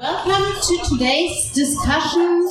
Welcome to today's discussion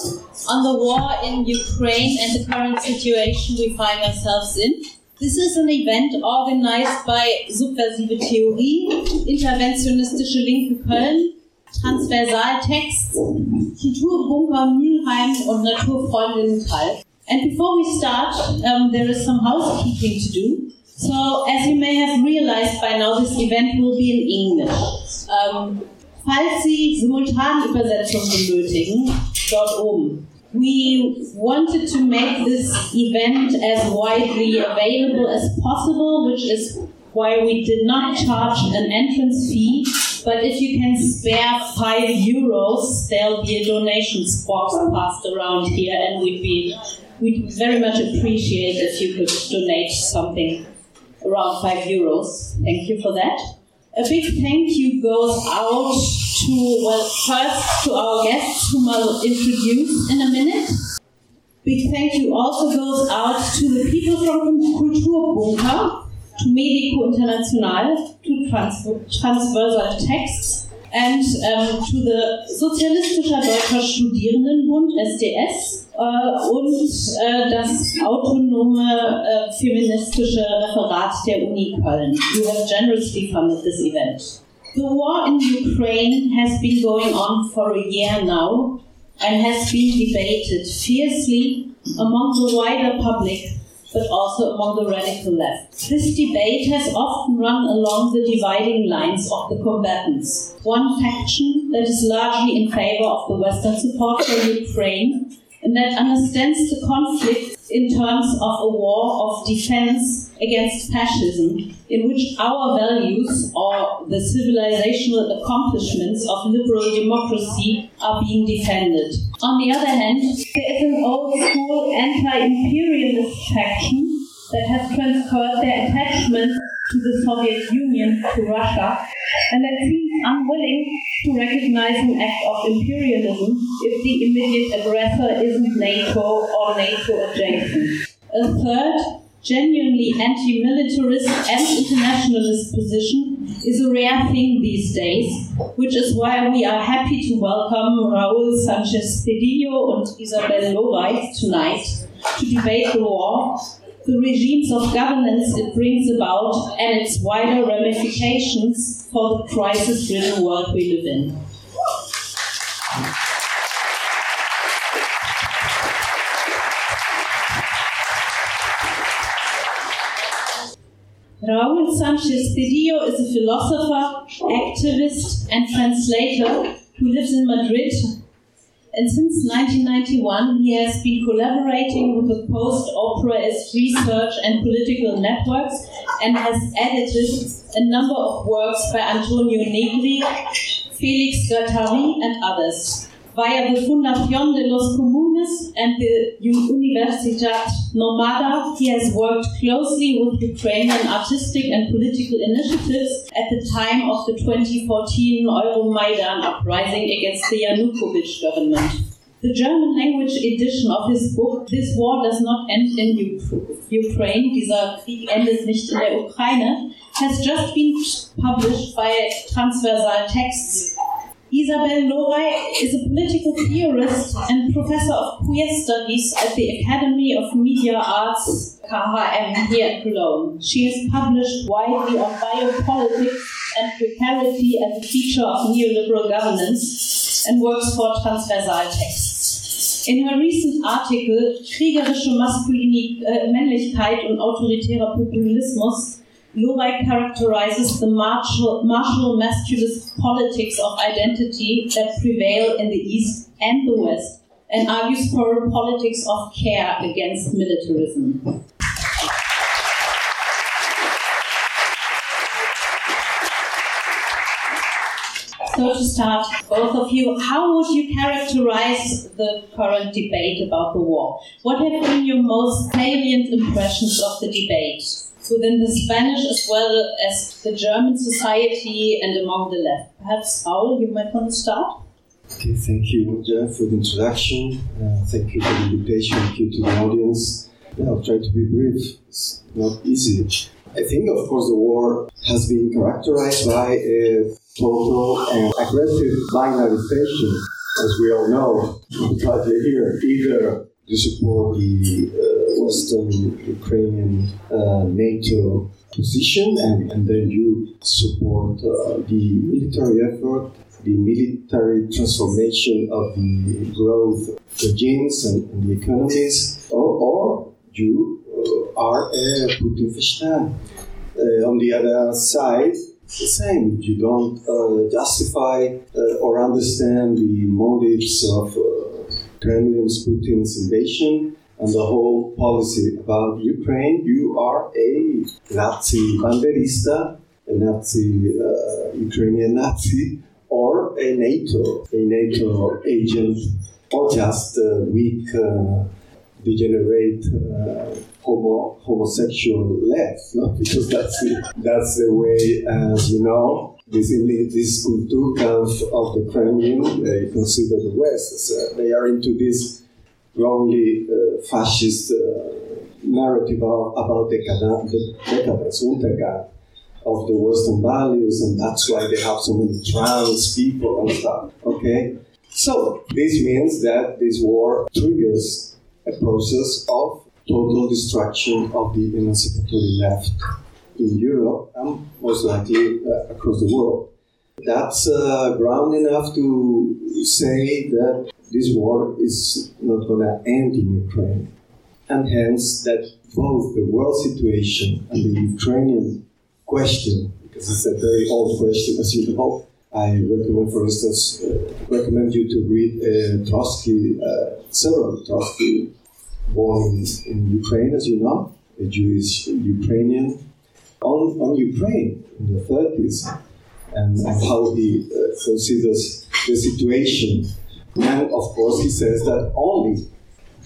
on the war in Ukraine and the current situation we find ourselves in. This is an event organized by Subversive Theorie, Interventionistische Linke Köln, Transversaltext, Kulturbunker Mülheim und Naturfreundinnen Kalk. And before we start, um, there is some housekeeping to do. So, as you may have realized by now, this event will be in English. Um, falls Sie Simultanübersetzung benötigen, dort oben. We wanted to make this event as widely available as possible, which is why we did not charge an entrance fee. But if you can spare five euros, there'll be a donations box passed around here, and we'd be we'd very much appreciate if you could donate something around five euros. Thank you for that. A big thank you goes out to, well, first to our guests whom I'll introduce in a minute. Big thank you also goes out to the people from Kulturbunker, to Medico International, to Trans Transversal Texts, and um, to the Sozialistischer Deutscher Studierendenbund, SDS, äh, und äh, das autonome äh, feministische Referat der Uni Köln. You have generously funded this event. The war in Ukraine has been going on for a year now and has been debated fiercely among the wider public but also among the radical left. This debate has often run along the dividing lines of the combatants. One faction that is largely in favor of the Western support for Ukraine and that understands the conflict in terms of a war of defense against fascism, in which our values or the civilizational accomplishments of liberal democracy are being defended. On the other hand, there is an old school anti imperialist faction that has transferred their attachment to the Soviet Union to Russia and that seems unwilling to recognize an act of imperialism if the immediate aggressor isn't NATO or NATO adjacent. A third, genuinely anti militarist and internationalist position is a rare thing these days, which is why we are happy to welcome Raul Sanchez Cedillo and Isabell Lorey tonight to debate the war the regimes of governance it brings about, and its wider ramifications for the crisis ridden world we live in. Raúl Sanchez Cedillo is a philosopher, activist, and translator who lives in Madrid and since 1991 he has been collaborating with the post-operaist research and political networks and has edited a number of works by Antonio Negri, Felix Guattari and others. Via the Fundación de los Comunes and the Universidad Nómada, he has worked closely with Ukrainian artistic and political initiatives at the time of the 2014 Euromaidan uprising against the Yanukovych government. The German language edition of his book This War Does Not End in Ukraine, dieser Krieg endet nicht in der Ukraine, has just been published by Transversal Texts Isabell Lorey is a political theorist and professor of queer studies at the Academy of Media Arts KHM here at Cologne. She has published widely on biopolitics and precarity as a feature of neoliberal governance and works for transversal texts. In her recent article Kriegerische Maskulinität, äh, Männlichkeit und autoritärer Populismus Lorey characterizes the martial, martial masculist politics of identity that prevail in the East and the West, and argues for a politics of care against militarism. So to start, both of you, how would you characterize the current debate about the war? What have been your most salient impressions of the debate? Within the Spanish as well as the German society and among the left. Perhaps, Raúl, you might want to start? Okay, thank you, Jeff, for the introduction. Uh, thank you for the invitation. Thank you to the audience. Yeah, I'll try to be brief. It's not easy. I think, of course, the war has been characterized by a total and aggressive binarization, as we all know, because here either you support the uh, Western Ukrainian uh, NATO position and, and then you support uh, the military effort, the military transformation of the growth regimes and, and the economies, or, or you uh, are a Putinversteher. Uh, on the other side, the same. You don't uh, justify uh, or understand the motives of Kremlin's Putin's invasion and the whole policy about Ukraine. You are a Nazi banderista, a Nazi uh, Ukrainian Nazi, or a NATO, a NATO agent, or just a weak, uh, degenerate uh, homo, homosexual left, no? because that's the, that's the way, as you know, this this Kulturkampf of the Kremlin, they consider the West as uh, they are into this wrongly uh, fascist uh, narrative about, decadence, decadence, Untergang of the Western values, and that's why they have so many trans people and stuff. Okay, so this means that this war triggers a process of total destruction of the emancipatory left in Europe and most likely uh, across the world. That's uh, ground enough to say that this war is not going to end in Ukraine, and hence that both the world situation and the Ukrainian question, because it's a very old question, as you know, I recommend, for instance, uh, recommend you to read uh, Trotsky, uh, several Trotsky born in, in Ukraine, as you know, a Jewish Ukrainian, on, on Ukraine in the 30s, and, and how he uh, considers the situation. And of course, he says that only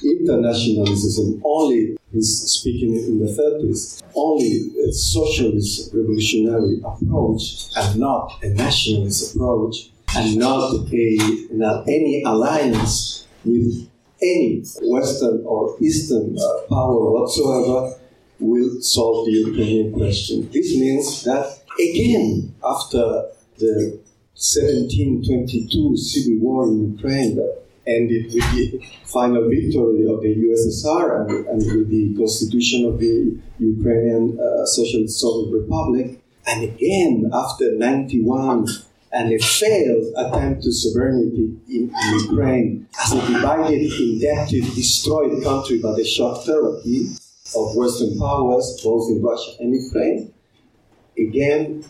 internationalism, only, he's speaking in the 30s, only a socialist revolutionary approach and not a nationalist approach and not a, not any alliance with any Western or Eastern uh, power whatsoever will solve the Ukrainian question. This means that, again, after the 1722 civil war in Ukraine that ended with the final victory of the USSR and, and with the constitution of the Ukrainian uh, Socialist Soviet Republic, and again after 91 and a failed attempt to sovereignty in, in Ukraine as a divided, indebted, destroyed country by the shock therapy of Western powers, both in Russia and Ukraine, again,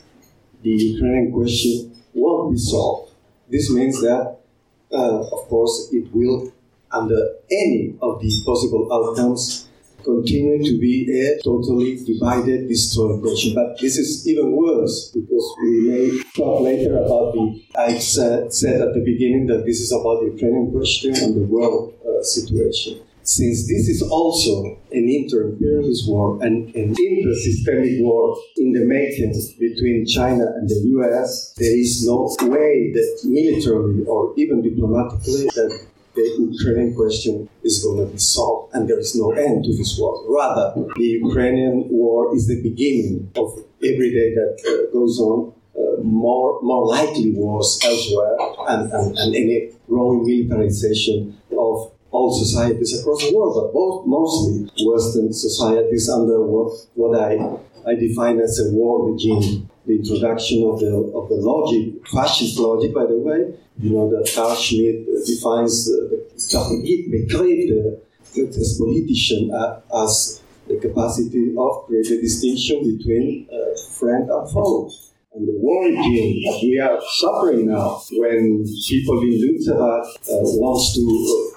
the Ukrainian question won't be solved. This means that, uh, of course, it will, under any of the possible outcomes, continue to be a totally divided, destroyed nation. But this is even worse because we may talk later about the. I said, said at the beginning that this is about the Ukrainian question and the world uh, situation. Since this is also an inter-imperialist war and an inter-systemic war in the making between China and the US, there is no way that militarily or even diplomatically that the Ukrainian question is going to be solved, and there is no end to this war. Rather, the Ukrainian war is the beginning of every day that uh, goes on. Uh, more, more likely wars elsewhere, and, and, and any growing militarization of all societies across the world, but both mostly Western societies under what, what I, I define as a war regime. The introduction of the, of the logic, fascist logic, by the way, you know, that Carl Schmitt defines the begriff, the, as politician, uh, as the capacity of creating distinction between uh, friend and foe. And the war regime that we are suffering now, when people in Lützerath uh, wants to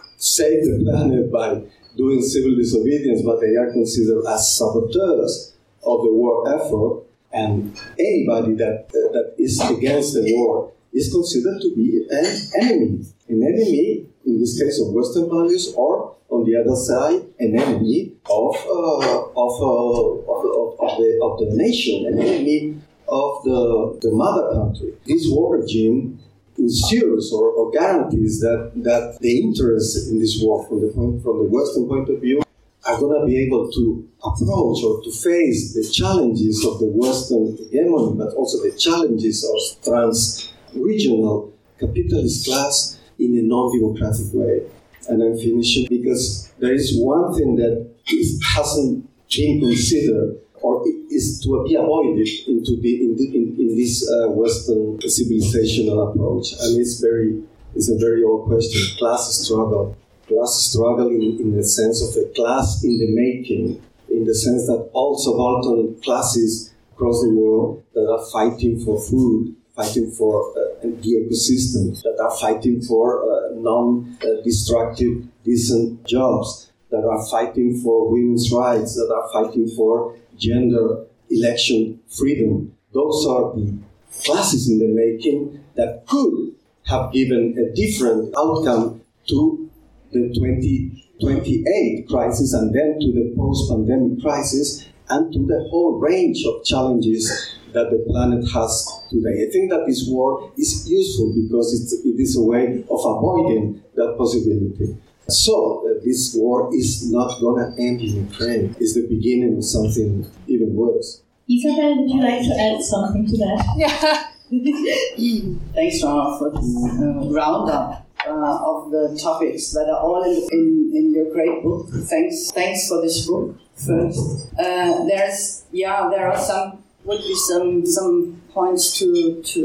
uh, save the planet by doing civil disobedience, but they are considered as saboteurs of the war effort, and anybody that, uh, that is against the war is considered to be an enemy. An enemy, in this case, of Western values, or on the other side, an enemy of, uh, of, uh, of, of, the, of the nation, an enemy of the, the mother country. This war regime ensures or, or guarantees that, that the interests in this war from the, point, from the Western point of view are going to be able to approach or to face the challenges of the Western hegemony, but also the challenges of trans regional capitalist class in a non democratic way. And I'm finishing because there is one thing that hasn't been considered or is to be avoided into the, in, the, in, in this uh, Western civilizational approach. And it's very it's a very old question. Class struggle class struggle in, in the sense of a class in the making, in the sense that all subaltern classes across the world that are fighting for food, fighting for uh, the ecosystem, that are fighting for uh, non-destructive, decent jobs, that are fighting for women's rights, that are fighting for gender election freedom. Those are the classes in the making that could have given a different outcome to the 2028 crisis and then to the post pandemic crisis and to the whole range of challenges that the planet has today. I think that this war is useful because it's, it is a way of avoiding that possibility. So, uh, this war is not going to end in Ukraine. It's the beginning of something even worse. Isabell, would you like to add something to that? Yeah. Thanks, Ron, for this uh, roundup uh, of the topics that are all in, in, in, your great book. Thanks, thanks for this book. First, uh, there's yeah, there are some would be some some points to to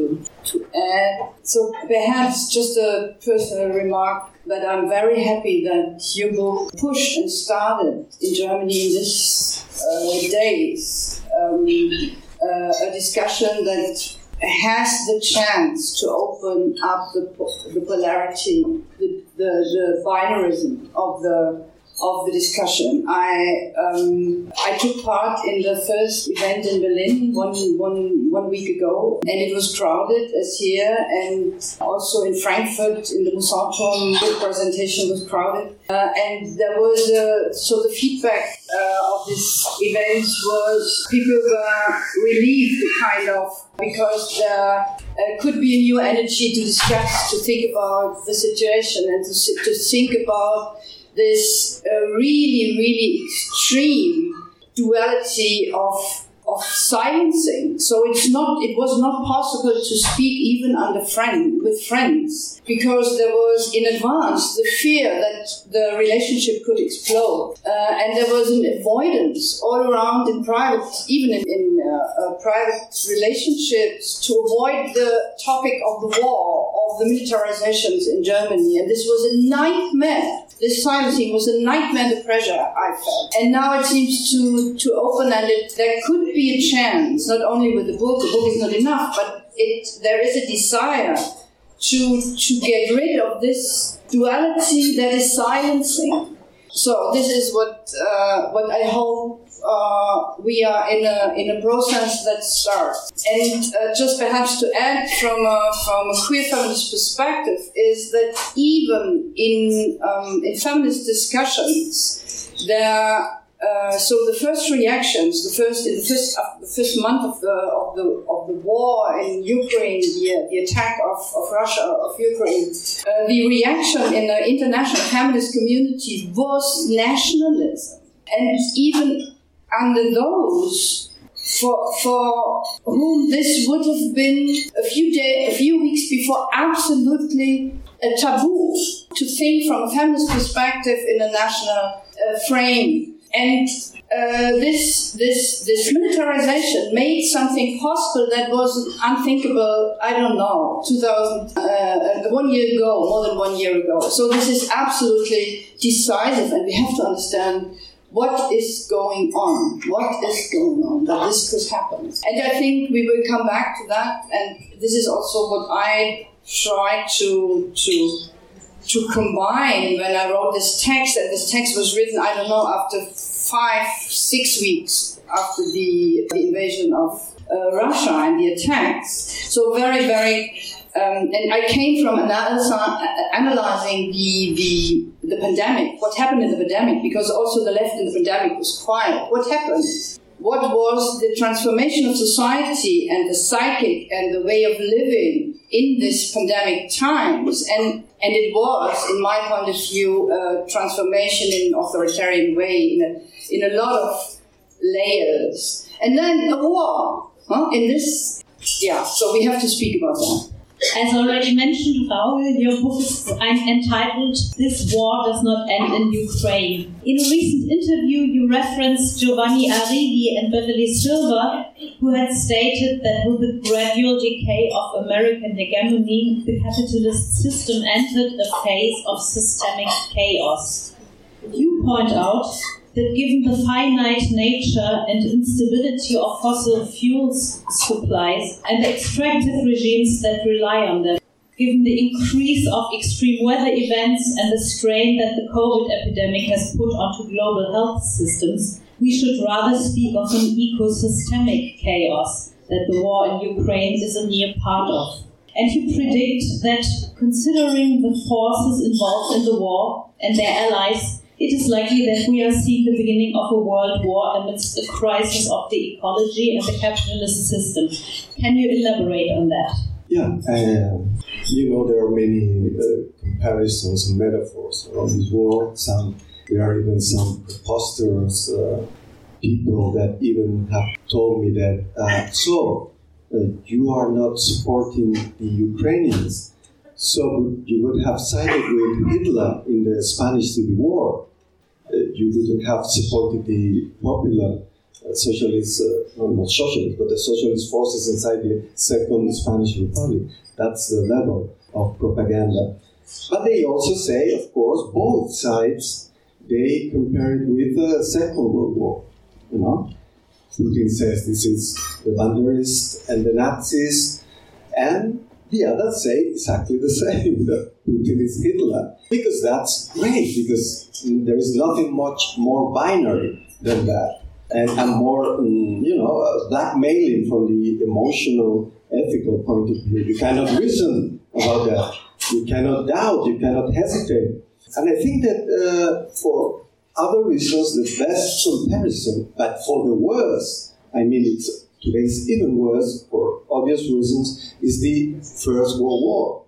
to add. So perhaps just a personal remark that I'm very happy that your book pushed and started in Germany in these uh, days. Um, uh, a discussion that has the chance to open up the, the polarity, the, the, the binarism of the of the discussion. I um, I took part in the first event in Berlin one, one, one week ago, and it was crowded as here, and also in Frankfurt in the Mousonturm, the presentation was crowded, uh, and there was a, so the feedback uh, of this event was people were relieved, kind of, because there uh, could be a new energy to discuss, to think about the situation, and to, to think about this uh, really, really extreme duality of of silencing. So it's not it was not possible to speak even under friend with friends because there was in advance the fear that the relationship could explode, uh, and there was an avoidance all around in private, even in, in uh, uh, private relationships, to avoid the topic of the war of the militarizations in Germany, and this was a nightmare. This silencing was a nightmare, the pressure I felt. And now it seems to, to open and it, there could be a chance, not only with the book, the book is not enough, but it, there is a desire to, to get rid of this duality that is silencing. So this is what, uh, what I hope uh, we are in a in a process that starts. And uh, just perhaps to add from a, from a queer feminist perspective is that even in um, in feminist discussions, there. Uh, so the first reactions, the first the first uh, the first month of the of the of the war in Ukraine, the, the attack of, of Russia of Ukraine, uh, the reaction in the international feminist community was nationalism, and even under those for, for whom this would have been a few days, a few weeks before, absolutely a taboo to think from a feminist perspective in a national uh, frame. And uh, this this this militarization made something possible that was unthinkable. I don't know, two thousand uh, one year ago, more than one year ago. So this is absolutely decisive, and we have to understand what is going on? What is going on that this could happen? And I think we will come back to that. And this is also what I try to to to combine when I wrote this text. And this text was written, I don't know, after five, six weeks after the, the invasion of uh, Russia and the attacks. So very, very um, and I came from analyzing the, the, the pandemic, what happened in the pandemic, because also the left in the pandemic was quiet. What happened? What was the transformation of society and the psychic and the way of living in this pandemic times. And, and it was, in my point of view, a transformation in an authoritarian way, in a, in a lot of layers. And then a war, huh? in this, yeah, so we have to speak about that. As already mentioned, Raul, your book is entitled This War Does Not End in Ukraine. In a recent interview, you referenced Giovanni Arrighi and Beverly Silver, who had stated that with the gradual decay of American hegemony, the capitalist system entered a phase of systemic chaos. You point out that given the finite nature and instability of fossil fuels supplies and the extractive regimes that rely on them, given the increase of extreme weather events and the strain that the COVID epidemic has put onto global health systems, we should rather speak of an ecosystemic chaos that the war in Ukraine is a mere part of. And you predict that considering the forces involved in the war and their allies, it is likely that we are seeing the beginning of a world war amidst a crisis of the ecology and the capitalist system. Can you elaborate on that? Yeah, uh, you know, there are many uh, comparisons and metaphors around this war. Some, there are even some preposterous uh, people that even have told me that, uh, so, uh, you are not supporting the Ukrainians, so you would have sided with Hitler in the Spanish Civil War. Uh, you wouldn't have supported the popular uh, socialist, uh, not socialist, but the socialist forces inside the Second Spanish Republic. That's the level of propaganda. But they also say, of course, both sides, they compare it with the Second World War. You know, Putin says this is the Banderists and the Nazis, and the others say exactly the same that Putin is Hitler. Because that's great, because there is nothing much more binary than that. And, and more, mm, you know, uh, blackmailing from the emotional, ethical point of view. You cannot reason about that. You cannot doubt, you cannot hesitate. And I think that uh, for other reasons, the best comparison, but for the worst, I mean, it's today's even worse for obvious reasons, is the First World War.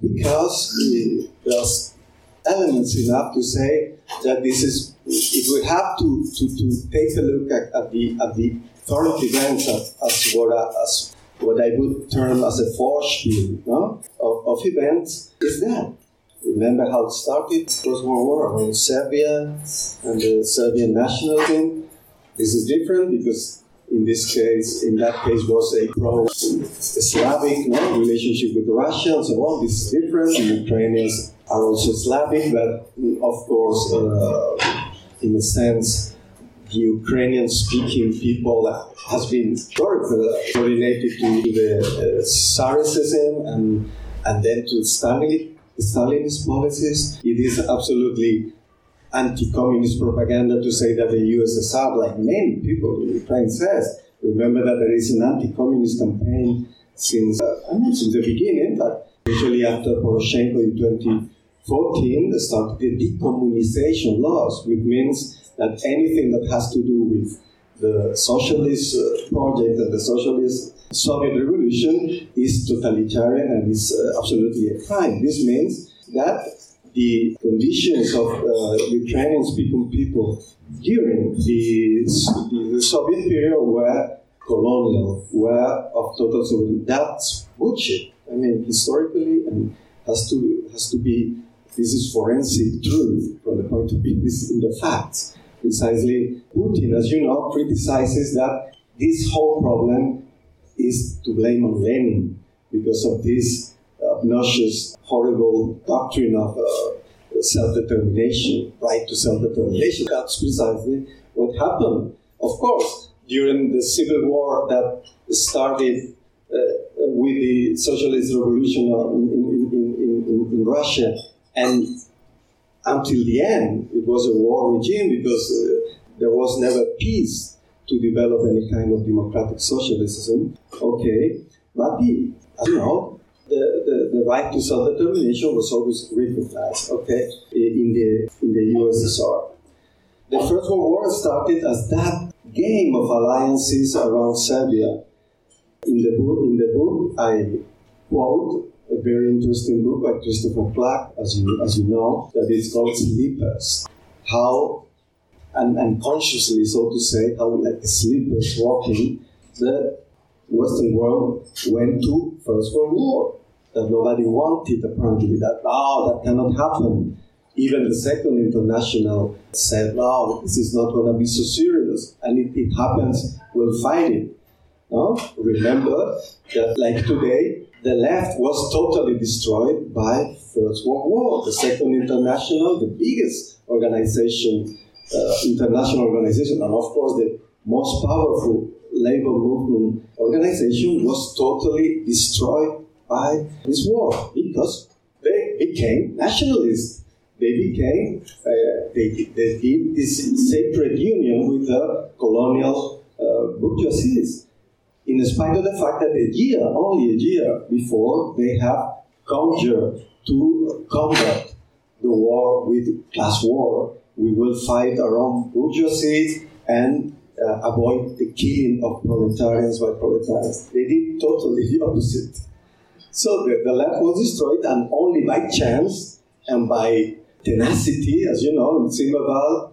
Because uh, there's elements enough to say that this is, if we have to, to, to take a look at, at the, at the current events as, as, what, as what I would term as a Vorspiel no? of, of events, is that. Remember how it started, First World War, around Serbia and the Serbian nationalism. This is different because in this case, in that case, was a pro-Slavic no, relationship with Russia and so on. This is different. The Ukrainians are also Slavic, but of course, uh, in a sense, the Ukrainian-speaking people has been coordinated to the uh, Tsarism and and then to Stalin, Stalinist policies. It is absolutely anti-communist propaganda to say that the USSR, like many people in Ukraine says, remember that there is an anti-communist campaign since uh, since the beginning, but usually after Poroshenko in 2014 started the decommunization laws, which means that anything that has to do with the socialist uh, project and the socialist Soviet revolution is totalitarian and is uh, absolutely a crime. This means that the conditions of uh, Ukrainian speaking people during the, the, Soviet period were colonial, were of total sovereignty. That's bullshit. I mean, historically, and has to has to be. This is forensic truth from the point of view. This in the facts. Precisely, Putin, as you know, criticizes that this whole problem is to blame on Lenin because of this obnoxious, horrible doctrine of uh, self-determination, right to self-determination. That's precisely what happened. Of course, during the civil war that started uh, with the socialist revolution in, in, in, in, Russia, and until the end, it was a war regime because uh, there was never peace to develop any kind of democratic socialism. Okay, but the, you know, the, the, right to self-determination was always recognized, okay, in the, in the USSR. The First World War started as that game of alliances around Serbia. In the book, in the book, I quote a very interesting book by Christopher Clark, as you as you know, that is called Sleepers. How and unconsciously, so to say, how like sleepers walking, the Western world went to First World War. That nobody wanted apparently. That oh, that cannot happen. Even the Second International said, no, this is not going to be so serious. And if it happens, we'll fight it. No? Remember that, like today, the left was totally destroyed by First World War. The Second International, the biggest organization, uh, international organization, and of course the most powerful labor movement organization was totally destroyed by this war because they became nationalists they became, uh, they, they did this sacred union with the colonial uh, bourgeoisie. In spite of the fact that a year, only a year before, they have conjured to combat the war with class war. We will fight our own bourgeoisie and uh, avoid the killing of proletarians by proletarians. They did totally the opposite. So the, the left was destroyed, and only by chance and by tenacity, as you know, in Zimmerwald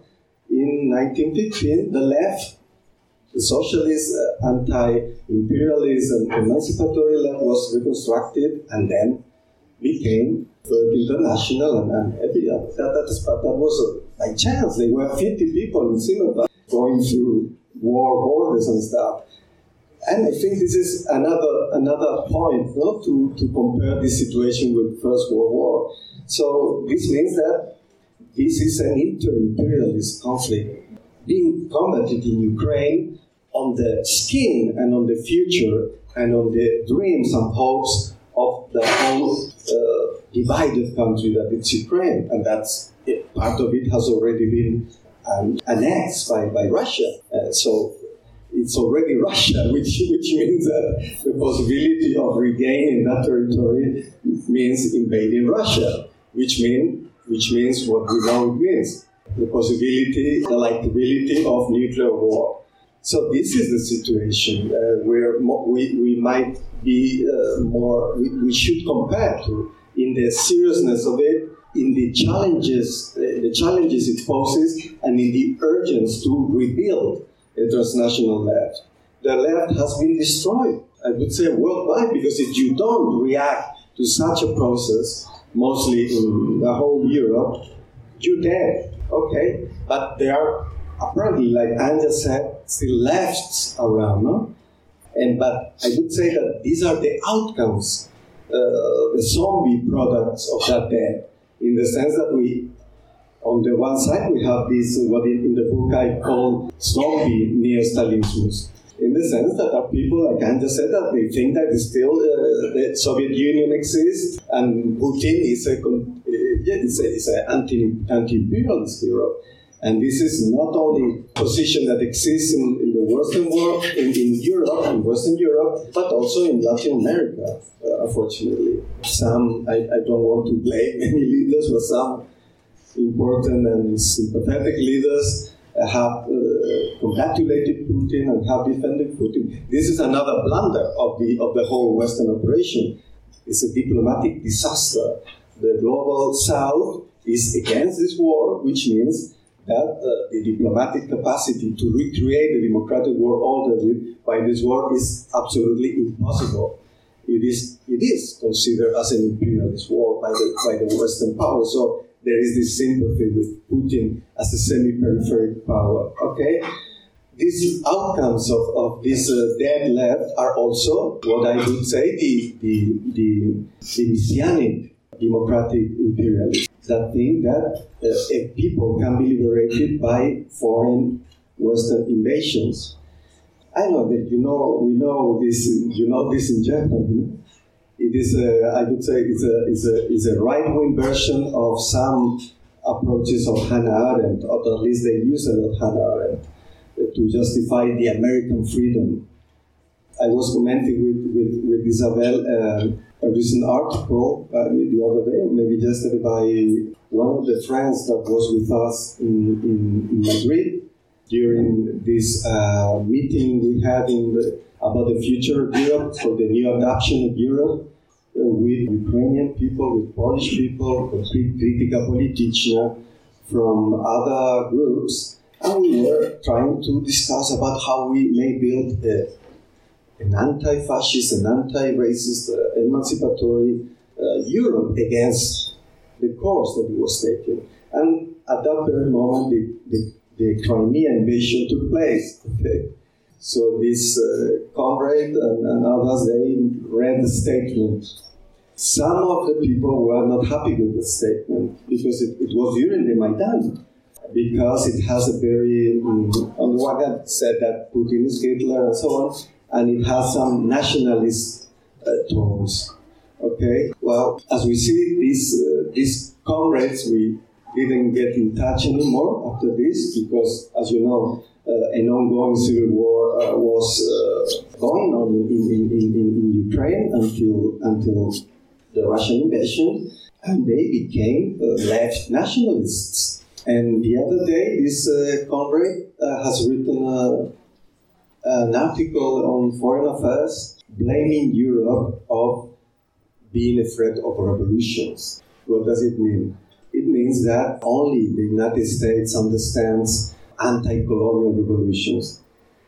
in 1915, the left, the socialist, uh, anti-imperialist and emancipatory left was reconstructed and then became Third International and, and every. That, that, that was uh, by chance. There were 50 people in Zimmerwald going through war borders and stuff. And I think this is another another point no, to, to compare this situation with First World War. So this means that this is an inter-imperialist conflict being combated in Ukraine on the skin and on the future and on the dreams and hopes of the whole uh, divided country that is Ukraine, and that's it. part of it has already been um, annexed by, by Russia. Uh, so it's already Russia, which, which means that the possibility of regaining that territory means invading Russia which mean which means what we know it means the possibility, the likability of nuclear war. So this is the situation uh, where we, we might be uh, more, we, we, should compare to in the seriousness of it, in the challenges, uh, the challenges it poses, and in the urgency to rebuild the transnational left. The left has been destroyed, I would say worldwide, because if you don't react to such a process, mostly in the whole Europe, you're dead. Okay, but there are apparently, like Anja said, still lefts around, no? And but I would say that these are the outcomes, uh, the zombie products of that death, in the sense that we, on the one side, we have this what in, the book I call zombie neo-Stalinism in the sense that are people, like Anja said, that they think that still uh, the Soviet Union exists and Putin is a, uh, yeah, it's a, it's a anti, anti-imperialist hero. And this is not only position that exists in, in the Western world, in, in, Europe and Western Europe, but also in Latin America, uh, unfortunately. Some, I, I don't want to blame any leaders, but some important and sympathetic leaders have uh, congratulated Putin and have defended Putin. This is another blunder of the of the whole Western operation. It's a diplomatic disaster. The global South is against this war, which means that uh, the diplomatic capacity to recreate the democratic world order by this war is absolutely impossible. It is, it is considered as an imperialist war by the, by the Western powers. So there is this sympathy with Putin as a semi-peripheral power. Okay, these outcomes of, of this uh, dead left are also what I would say the the the, the messianic democratic imperialism. That thing that uh, people can be liberated by foreign Western invasions. I know that you know we know this you know this in Japan. You know? It is a, I would say it's a, it's a, it's a right-wing version of some approaches of Hannah Arendt, or at least they use it of Hannah Arendt to justify the American freedom. I was commenting with, with, with Isabell uh, a recent article uh, the other day, maybe yesterday, by one of the friends that was with us in, in, in Madrid. During this uh, meeting we had in the, about the future of Europe, for the new adoption of Europe, uh, with Ukrainian people, with Polish people, with critical politicians from other groups, and we were trying to discuss about how we may build a, an anti-fascist, an anti-racist, uh, emancipatory uh, Europe against the course that we was taking. And at that very moment, the, the, the Crimea invasion took place. Okay? So this uh, comrade and, and others, they read the statement. Some of the people were not happy with the statement because it, it was during the Maidan because it has a very, on the one hand, said that Putin is Hitler and so on, and it has some nationalist uh, tones. Okay, well, as we see, these uh, these comrades, we didn't get in touch anymore after this because, as you know, uh, an ongoing civil war uh, was uh, going on in, in, in, in, Ukraine until until the Russian invasion, and they became uh, left nationalists. And the other day, this uh, comrade uh, has written an article on foreign affairs blaming Europe of being afraid of revolutions. What does it mean? It means that only the United States understands anti-colonial revolutions.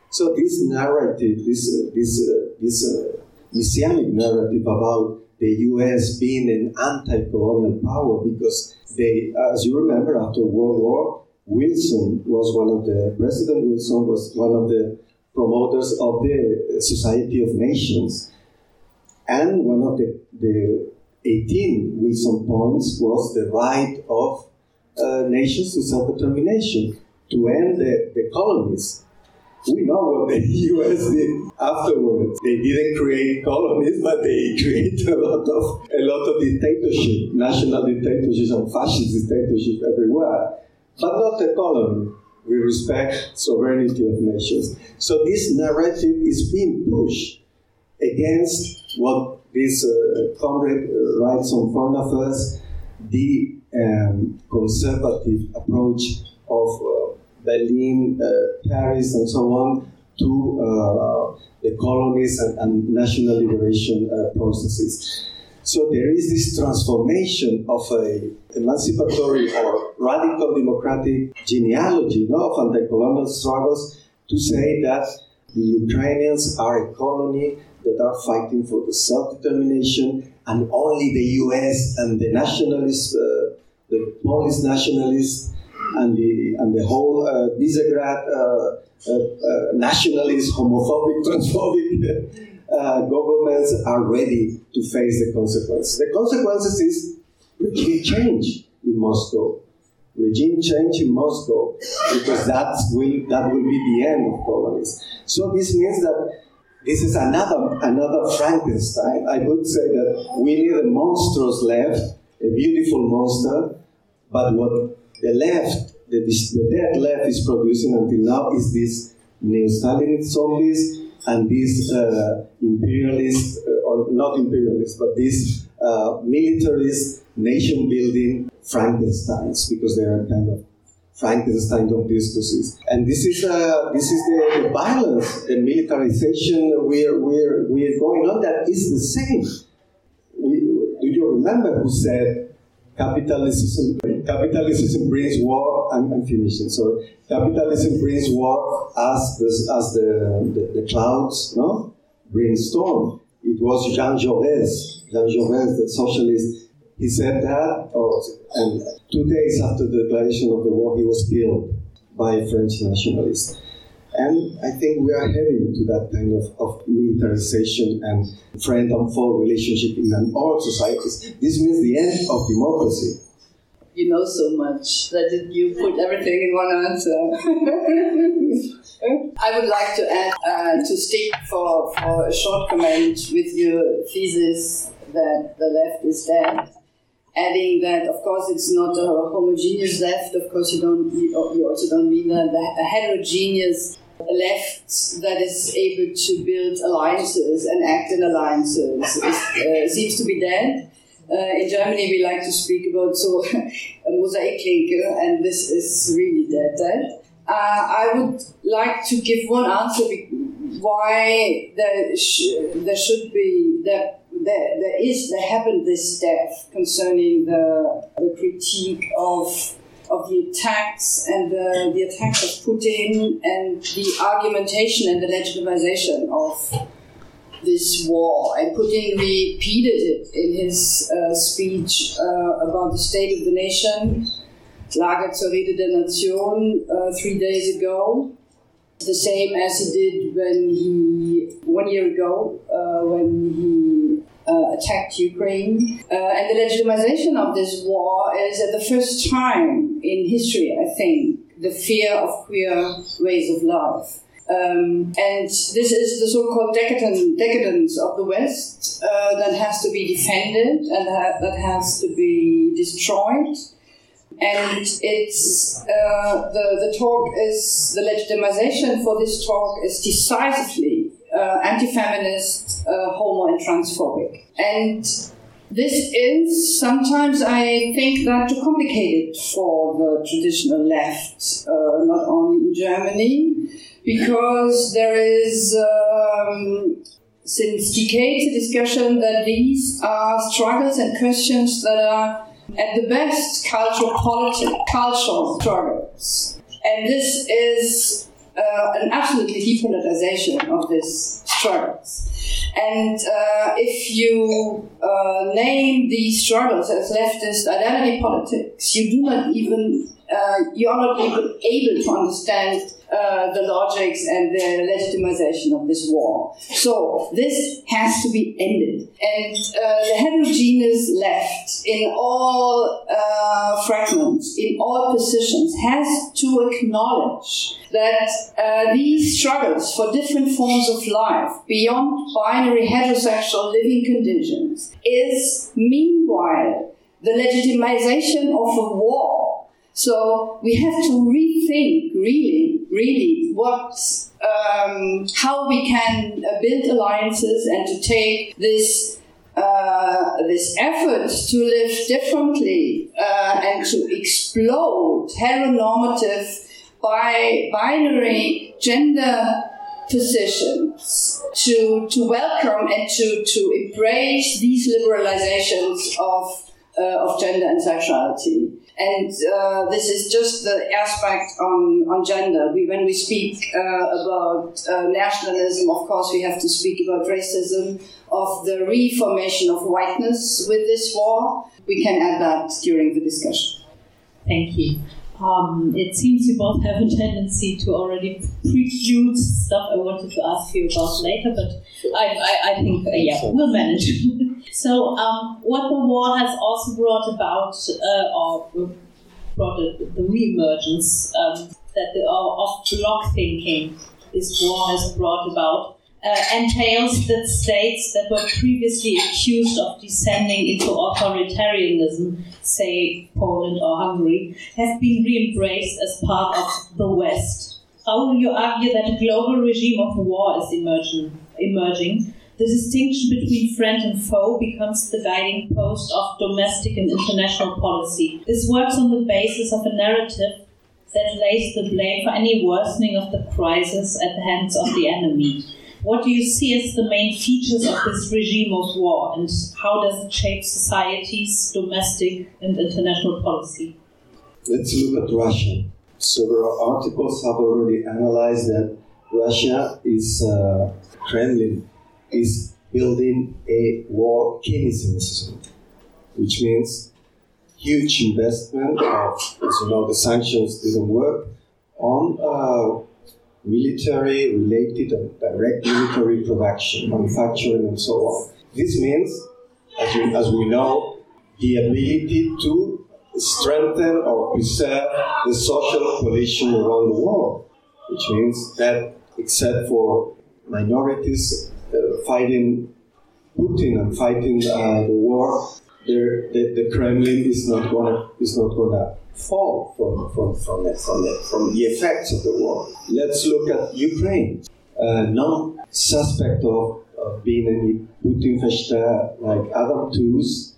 So this narrative, this uh, this uh, this uh, messianic narrative about the U.S. being an anti-colonial power, because they, as you remember, after World War, Wilson was one of the President Wilson was one of the promoters of the Society of Nations, and one of the, the 18 Wilson points was the right of uh, nations to self-determination, to end the, the colonies. We know what the US did afterwards. They didn't create colonies, but they created a lot of a lot of dictatorship, national dictatorships and fascist dictatorships everywhere, but not a colony. We respect sovereignty of nations. So this narrative is being pushed against what this comrade uh, writes on foreign affairs, the um, conservative approach of uh, Berlin, uh, Paris, and so on to uh, the colonies and, and national liberation processes. So there is this transformation of a emancipatory or radical democratic genealogy of anti-colonial struggles to say that the Ukrainians are a colony that are fighting for the self-determination, and only the U.S. and the nationalists, uh, the Polish nationalists, and the and the whole uh, Visegrad uh, uh, uh nationalist, homophobic, transphobic uh, governments are ready to face the consequences. The consequences is regime change in Moscow. Regime change in Moscow, because that will that will be the end of colonies. So this means that this is another another Frankenstein. I would say that we need a monstrous left, a beautiful monster, but what the left, the, the dead left is producing until now is this neo-Stalinist zombies and these uh, imperialist, uh, or not imperialist, but these uh, militarist, nation-building Frankensteins, because they are kind of Frankenstein of discourses. And this is uh, this is the, the violence, the militarization we're, we're, we're going on that is the same. We, do you remember who said capitalism capitalism brings war? I'm, I'm finishing, sorry. Capitalism brings war as the, as the, the, the clouds no? bring storm. It was Jean Jaurès, Jean Jaurès, the socialist he said that, or, and two days after the declaration of the war, he was killed by French nationalists. And I think we are heading to that kind of, of militarization and friend and foe relationship in all societies. This means the end of democracy. You know so much that you put everything in one answer. I would like to add uh, to stick for, for a short comment with your thesis that the left is dead adding that, of course, it's not a homogeneous left. Of course, you don't. You also don't mean that a heterogeneous left that is able to build alliances and act in alliances is, uh, seems to be dead. Uh, in Germany, we like to speak about so a Mosaiklinke, and this is really dead. Dead. uh, I would like to give one answer why there, sh- there should be there, there, there is there happened this death concerning the, the critique of of the attacks and the, the attacks of Putin and the argumentation and the legitimization of this war. And Putin repeated it in his uh, speech uh, about the state of the nation, Lage zur Rede der Nation, uh, three days ago. The same as he did when he, one year ago, uh, when he uh, attacked Ukraine. Uh, and the legitimization of this war is at the first time in history, I think, the fear of queer ways of life. Um, and this is the so-called decadent, decadence of the West uh, that has to be defended and ha- that has to be destroyed. And it's uh, the the talk is the legitimization for this talk is decisively uh, anti-feminist, uh, homo, and transphobic. And this is sometimes I think that too complicated for the traditional left, uh, not only in Germany, because there is um, since decades a discussion that these are struggles and questions that are at the best cultural politi- cultural struggles. And this is uh, an absolutely depoliticization of these struggles. And uh, if you uh, name these struggles as leftist identity politics, you do not even, uh, you are not even able to understand uh, the logics and the legitimization of this war. So this has to be ended. And uh, the heterogeneous left in all uh, fragments, in all positions, has to acknowledge that uh, these struggles for different forms of life beyond binary heterosexual living conditions is meanwhile the legitimization of a war so we have to rethink, really, really, what, um, how we can uh, build alliances and to take this uh, this effort to live differently uh, and to explode heteronormative bi- binary gender positions to, to welcome and to, to embrace these liberalizations of, uh, of gender and sexuality. And uh, this is just the aspect on, on gender. We, when we speak uh, about uh, nationalism, of course, we have to speak about racism, of the reformation of whiteness with this war. We can add that during the discussion. Thank you. Um, it seems you both have a tendency to already preclude stuff I wanted to ask you about later, but I, I, I think, uh, yeah, we'll manage. So, um, what the war has also brought about, uh, or brought the re-emergence um, that the, of block thinking this war has brought about, uh, entails that states that were previously accused of descending into authoritarianism, say Poland or Hungary, have been re-embraced as part of the West. How will you argue that a global regime of war is emerging? emerging? The distinction between friend and foe becomes the guiding post of domestic and international policy. This works on the basis of a narrative that lays the blame for any worsening of the crisis at the hands of the enemy. What do you see as the main features of this regime of war, and how does it shape societies, domestic and international policy? Let's look at Russia. Several articles have already analyzed that Russia is, uh, Kremlin is building a war Keynesianism, which means huge investment of, as you know, the sanctions didn't work on uh, military related and direct military production, manufacturing, and so on. This means, as, you, as we know, the ability to strengthen or preserve the social coalition around the world, which means that except for minorities uh, fighting Putin and fighting uh, the war, the, the Kremlin is not gonna is not gonna fall from from from the, from the, from the effects of the war. Let's look at Ukraine. Uh, non-suspect of, of being any Putinversteher like Adam Tooze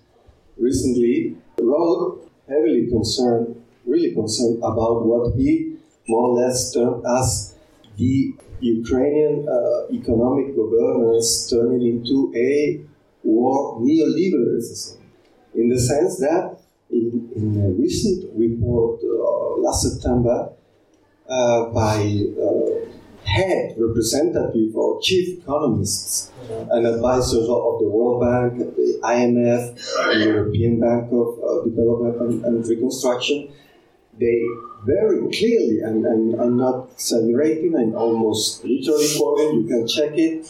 recently wrote heavily concerned, really concerned about what he more or less termed as the Ukrainian uh, economic governance turning into a war neoliberalism, in the sense that in, in a recent report uh, last September uh, by uh, head representative or chief economists and advisors of the World Bank, the IMF, the European Bank of uh, Development and, and, Reconstruction, they very clearly, and, and I'm not exaggerating, I'm almost literally quoting, you can check it,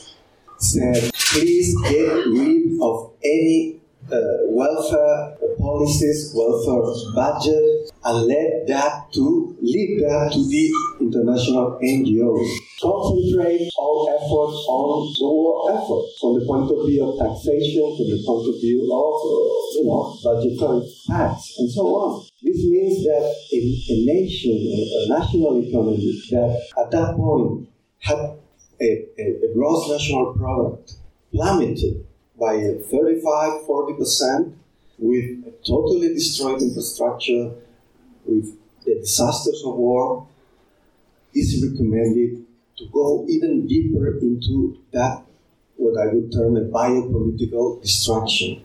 said, please get rid of any uh, welfare policies, welfare budget, and let that to leave that to the international NGOs. Concentrate all efforts on the war effort from the point of view of taxation, from the point of view of uh, you know budgetary tax, and so on. This means that a, a nation, a, a national economy that at that point had a, a, a gross national product plummeted by 35 40% with a totally destroyed infrastructure, with the disasters of war, is recommended to go even deeper into that, what I would term a biopolitical destruction.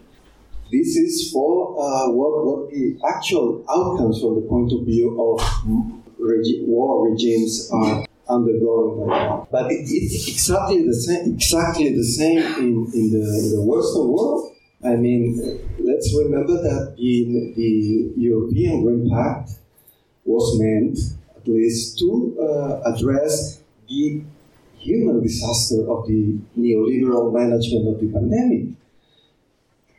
This is for uh, what, what the actual outcomes from the point of view of regi- war regimes are undergoing. But it, it's exactly the same. Exactly the same in, in the in the Western world. I mean, let's remember that the, the European Green Pact was meant at least to uh, address the human disaster of the neoliberal management of the pandemic.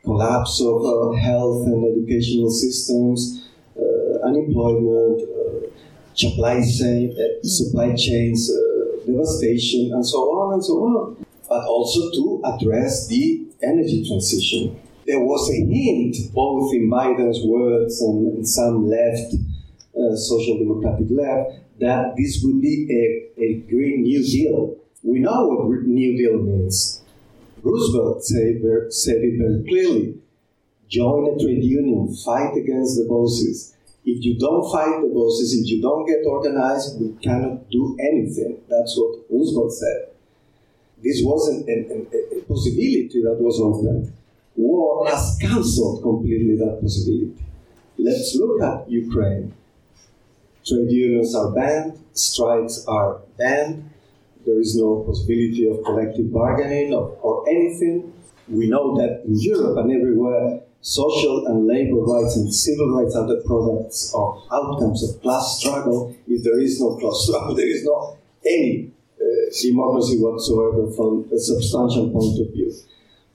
Collapse of uh, health and educational systems, uh, unemployment, uh, supply, chain, uh, supply chains, uh, devastation, and so on and so on. But also to address the energy transition. There was a hint, both in Biden's words and in some left, uh, social democratic left, that this would be a, a Green New Deal. We know what New Deal means. Roosevelt said, said it very clearly join a trade union, fight against the bosses. If you don't fight the bosses, if you don't get organized, we cannot do anything. That's what Roosevelt said. This wasn't a, possibility that was open. War has cancelled completely that possibility. Let's look at Ukraine. Trade unions are banned, strikes are banned, there is no possibility of collective bargaining or, or anything. We know that in Europe and everywhere, social and labor rights and civil rights are the products or outcomes of class struggle. If there is no class struggle, there is no any uh, democracy whatsoever from a substantial point of view.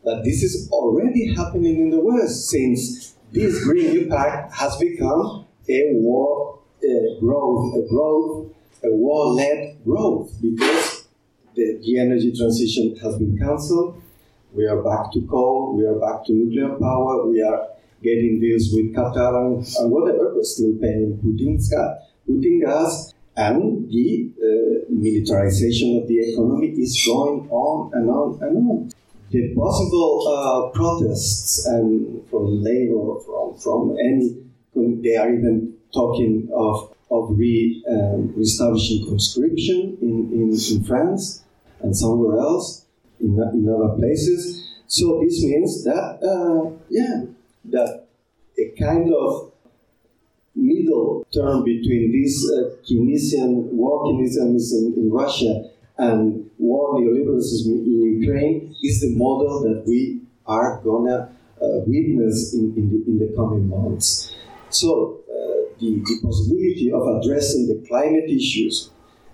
But this is already happening in the West since this Green New Pact has become a war uh, growth, a growth, a war-led growth because the, the energy transition has been cancelled. We are back to coal. We are back to nuclear power. We are getting deals with Qatar and, and whatever. We're still paying Putin's gas, Putin gas, and the uh, militarization of the economy is going on and on and on. The possible uh, protests and from labor, from from any, they are even talking of of re, um, reestablishing conscription in, in, in France and somewhere else in, in other places. So this means that, uh, yeah, that a kind of middle term between this uh, Keynesian war Keynesianism in, in Russia and war neoliberalism in Ukraine is the model that we are gonna uh, witness in, in, the, in the coming months. So the, the possibility of addressing the climate issues.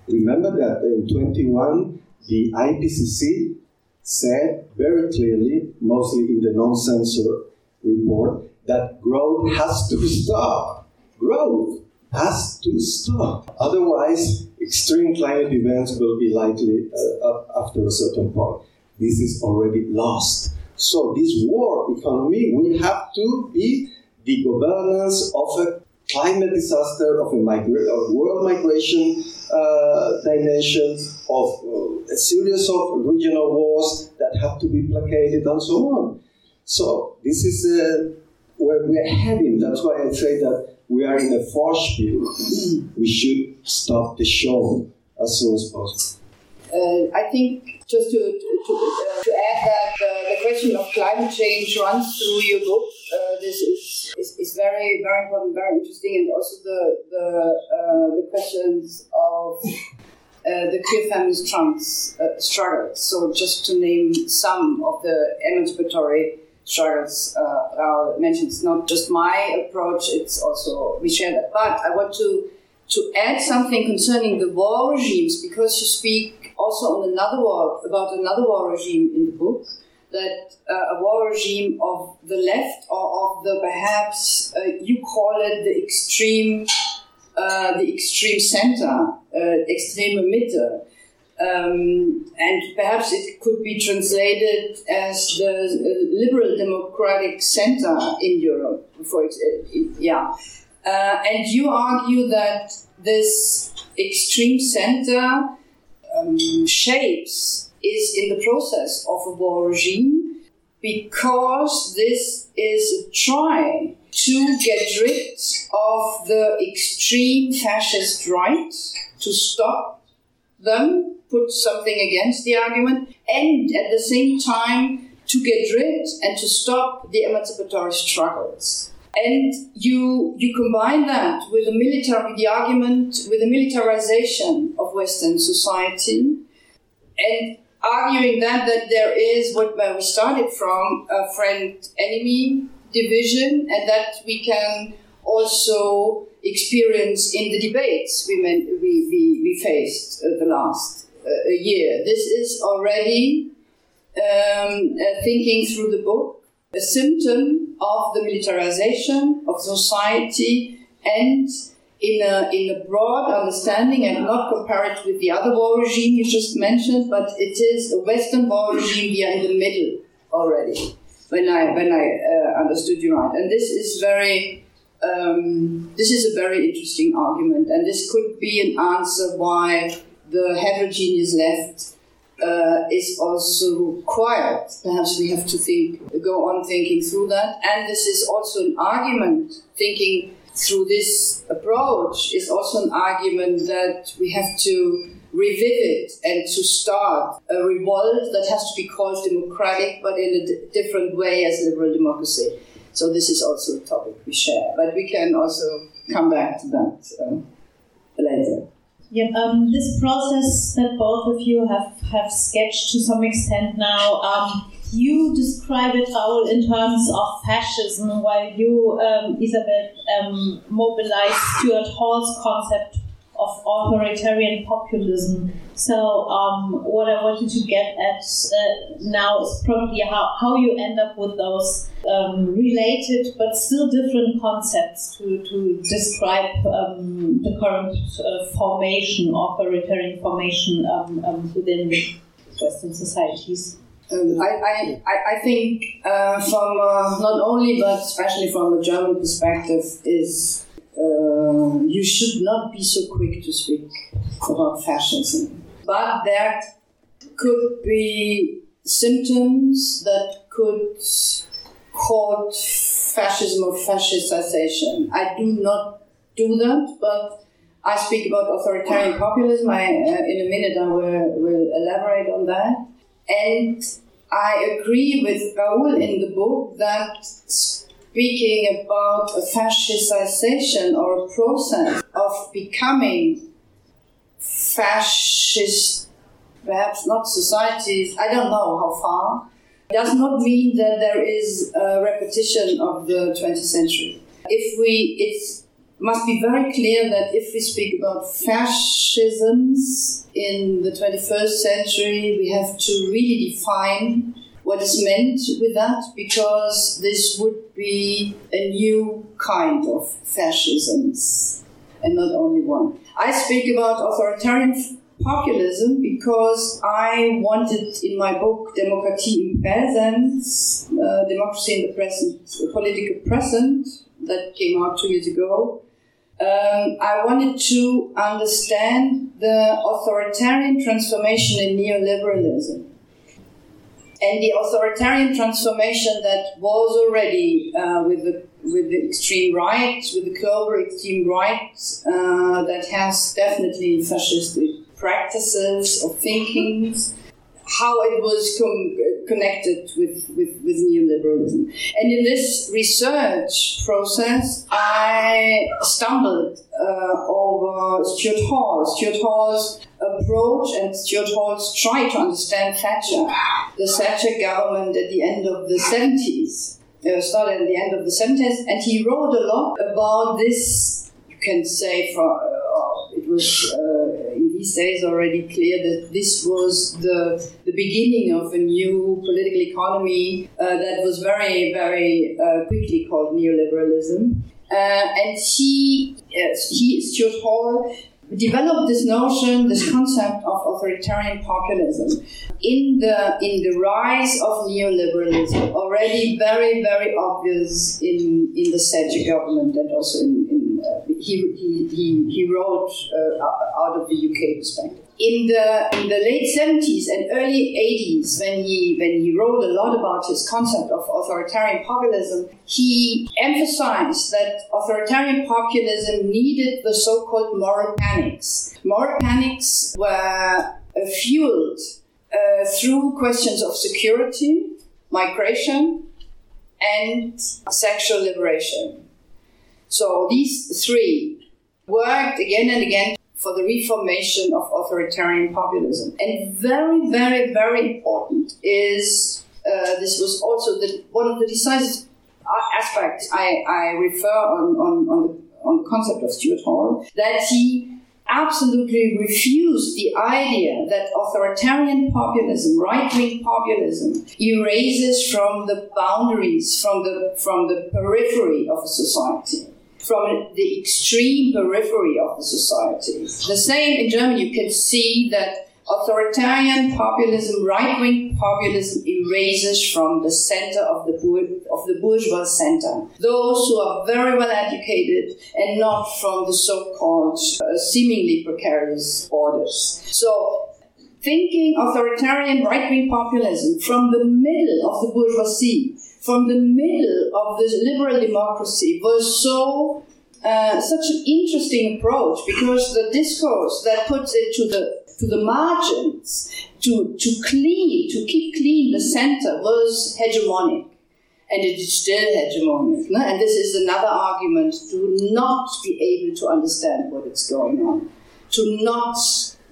Remember that in 21, the IPCC said very clearly, mostly in the non-censor report, that growth has to stop. Growth has to stop. Otherwise, extreme climate events will be likely uh, after a certain point. This is already lost. So this war economy will have to be the governance of a climate disaster, of a migra- of world migration uh, dimension, of uh, a series of regional wars that have to be placated, and so on. So this is uh, where we're heading. that's why I say that we are in a Vorspiel. we should stop the show as soon as possible. Uh, I think just to, to, uh, to add that uh, the question of climate change runs through your book. Uh, this is, is, is, very very important, very interesting, and also the the, uh, the questions of uh, the queer feminist trans struggles. So just to name some of the emancipatory struggles uh, Raúl mentioned, it's not just my approach; it's also we share that. But I want to to add something concerning the war regimes because you speak also on another war, about another war regime in the book, that uh, a war regime of the left or of the perhaps, uh, you call it the extreme, uh, the extreme center, uh, extreme Mitte. Um, and perhaps it could be translated as the uh, liberal democratic center in Europe, for. Yeah. Uh, and you argue that this extreme center um, shapes is in the process of a war regime because this is a try to get rid of the extreme fascist right, to stop them, put something against the argument, and at the same time to get rid and to stop the emancipatory struggles. And you you combine that with the military, the argument with the militarization of Western society, and arguing that that there is what where we started from a friend enemy division, and that we can also experience in the debates we meant, we, we, we faced uh, the last uh, year. This is already um, uh, thinking through the book a symptom of the militarization of society and in a, in a broad understanding and not compare it with the other war regime you just mentioned, but it is a Western war regime. We are in the middle already when I when I uh, understood you right, and this is very um, this is a very interesting argument, and this could be an answer why the heterogeneous left uh, is also quiet. Perhaps we have to think, go on thinking through that. And this is also an argument, thinking through this approach is also an argument that we have to revisit and to start a revolt that has to be called democratic, but in a different way as liberal democracy. So this is also a topic we share, but we can also come back to that uh, later. Yeah, um, this process that both of you have, have sketched to some extent now, um, you describe it, Raúl, in terms of fascism, while you, um, Isabell, um, mobilize Stuart Hall's concept of authoritarian populism. So, um, what I wanted to get at uh, now is probably how, how you end up with those um, related but still different concepts to, to describe um, the current uh, formation, authoritarian formation um, um, within Western societies. I, I, I think uh, from uh, not only but especially from a German perspective is uh, you should not be so quick to speak about fascism. But there could be symptoms that could cause fascism or fascistization. I do not do that, but I speak about authoritarian populism. I, uh, in a minute, I will, will elaborate on that. And I agree with Raúl in the book that speaking about a fascistization or a process of becoming fascist, perhaps not societies, I don't know how far, does not mean that there is a repetition of the 20th century. If we, it must be very clear that if we speak about fascisms in the 21st century, we have to really define what is meant with that because this would be a new kind of fascisms and not only one. I speak about authoritarian populism because I wanted in my book Demokratie im Präsens, uh, Democracy in the Present, Political Present, that came out two years ago. Um, I wanted to understand the authoritarian transformation in neoliberalism. And the authoritarian transformation that was already uh, with the with the extreme right, with the global extreme right, uh, that has definitely fascistic practices or thinkings, how it was connected with, with, with neoliberalism. And in this research process, I stumbled uh, over Stuart Hall. Stuart Hall's approach and Stuart Hall's try to understand Thatcher, the Thatcher government at the end of the 70s. Uh, started at the end of the 70s, and he wrote a lot about this. You can say for uh, it was uh, these days already clear that this was the the beginning of a new political economy uh, that was very very uh, quickly called neoliberalism. Uh, and he, he Stuart Hall developed this notion, this concept of authoritarian populism in the in the rise of neoliberalism, already very very obvious in in the Thatcher government and also in, uh, he, he, he, he wrote uh, out of the UK perspective. In the in the late seventies and early eighties, when he when he wrote a lot about his concept of authoritarian populism, he emphasized that authoritarian populism needed the so-called moral panics. Moral panics were fueled uh, through questions of security, migration, and sexual liberation. So these three worked again and again for the reformation of authoritarian populism. And very, very, very important is uh, this was also the, one of the decisive aspects I, I refer on, on, on, the, on the concept of Stuart Hall, that he absolutely refused the idea that authoritarian populism, right-wing populism, erases from the boundaries, from the, from the periphery of a society from the extreme periphery of the society. The same in Germany, you can see that authoritarian populism, right-wing populism erases from the center of the, of the bourgeois center. Those who are very well educated and not from the so-called uh, seemingly precarious borders. So thinking authoritarian right-wing populism from the middle of the bourgeoisie from the middle of this liberal democracy was so uh, such an interesting approach because the discourse that puts it to the to the margins to to clean to keep clean the center was hegemonic and it is still hegemonic no? and this is another argument to not be able to understand what is going on to not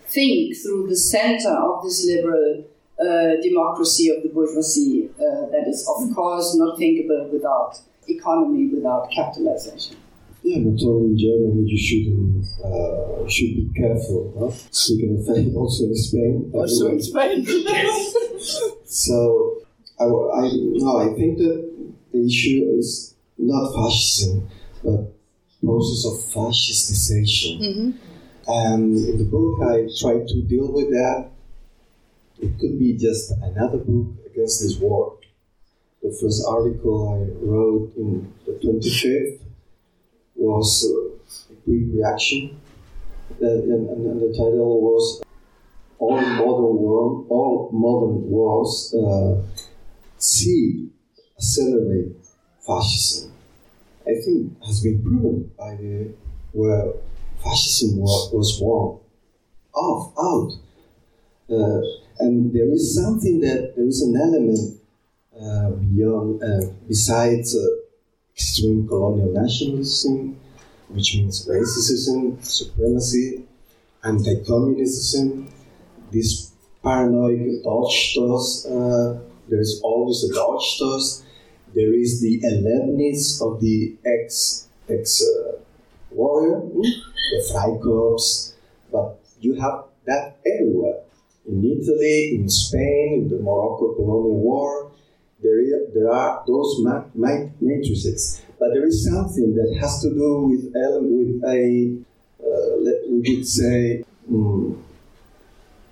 think through the center of this liberal uh, democracy of the bourgeoisie uh, that is, of course, not thinkable without economy, without capitalization. Yeah, not only in Germany, you should uh, should be careful. Huh? Speaking of that, also in Spain. Also in Spain. so, I, I, no, I think that the issue is not fascism, but process of fascistization. Mm-hmm. And in the book, I try to deal with that it could be just another book against this war. The first article I wrote in the 25th was uh, a quick reaction, and, and, and, the title was "All Modern War, All Modern Wars uh, See Accelerate Fascism." I think has been proven by the where fascism was, was won off out. Uh, and there is something that there is an element uh, beyond, uh, besides uh, extreme colonial nationalism, which means racism, supremacy, anti-communism, this paranoid Dolchstoß, uh, there is always a Dolchstoß, there is the alertness of the ex ex uh, warrior, the Freikorps, but you have that everywhere in Italy, in Spain, in the Morocco colonial war, there, is, there are those matrices. But there is something that has to do with, with a, uh, we would say, um,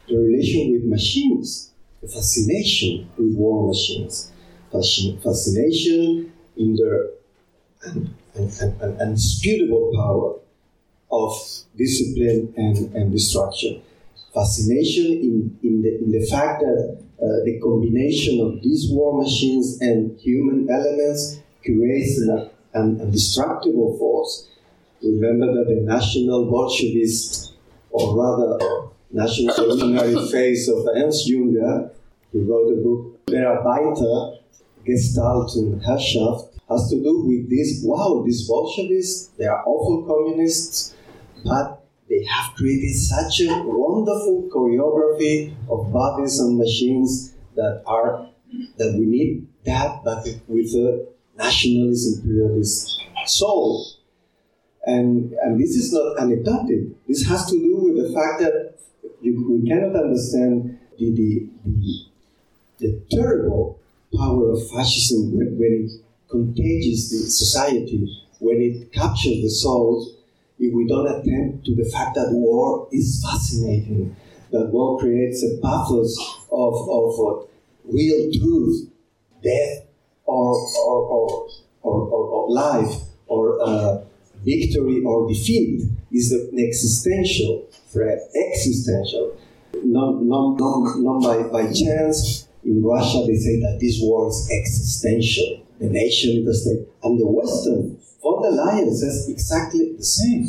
the relation with machines, the fascination with war machines, fascination in their undisputable power of discipline and, and destruction fascination in, in, the, in the fact that uh, the combination of these war machines and human elements creates an, an indestructible force. Remember that the national Bolshevist, or rather, national revolutionary phase of Ernst Jünger, who wrote the book, Der Arbeiter, Gestalt und Herrschaft, has to do with this wow, these Bolsheviks, they are awful communists, but they have created such a wonderful choreography of bodies and machines that are that we need that, but with a nationalist imperialist soul. And, and this is not anecdotic. This has to do with the fact that you, we cannot understand the, the, the, the terrible power of fascism when, it contagions the society, when it captures the souls, if we don't attend to the fact that war is fascinating, that war creates a pathos of, of uh, real truth, death, or, or, or, or, or life, or uh, victory or defeat, is an existential threat, existential. Not, not, not, not by, by chance. In Russia, they say that this war is existential the nation, the state, and the Western. Von der Leyen says exactly the same.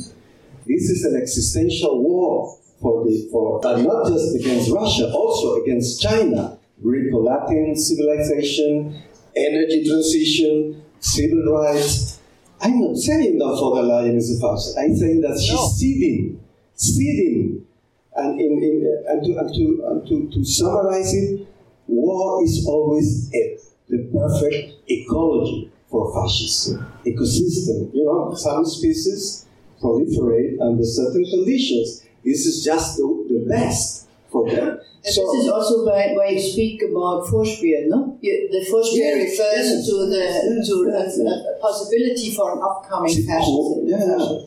This is an existential war for the for but not just against Russia, also against China, Greco-Latin civilization, energy transition, civil rights. I'm not saying that von der Leyen is a fascist. I'm saying that she's no. seeding, seeding, and in, in and, to, and, to, and to, to summarize it, war is always a the perfect ecology for fascism. Ecosystem, you know, some species proliferate under certain conditions. This is just the, the best for them. And so, this is also why, why you speak about Vorspiel, no? The Vorspiel yes, refers to the to a, a, possibility for an upcoming fascism. Yeah.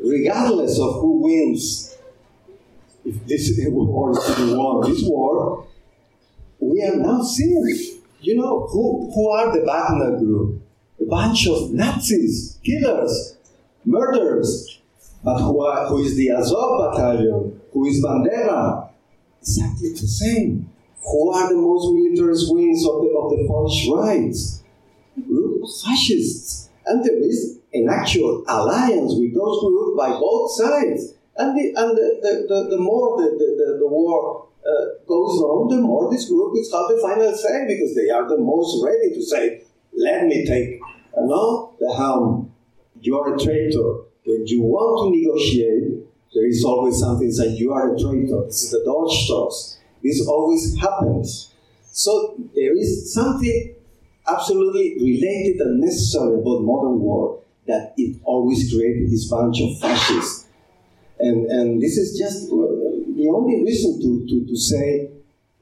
Regardless of who wins, if this war is won, this war, we are now seeing you know, who, who are the Wagner group? A bunch of Nazis, killers, murderers. But who, are, who is the Azov battalion? Who is Bandera? Exactly the same. Who are the most militarist wings of the, of the Polish right? Group of fascists. And there is an actual alliance with those groups by both sides. And the, and the, the, the, the more the, the, the, the war uh, goes on, the more this group is have the final say because they are the most ready to say, let me take uh, the helm. You are a traitor. When you want to negotiate, there is always something saying you are a traitor. This is the Dolchstoss. This always happens. So there is something absolutely related and necessary about modern war that it always created this bunch of fascists. And, and this is just the only reason to, to, to say,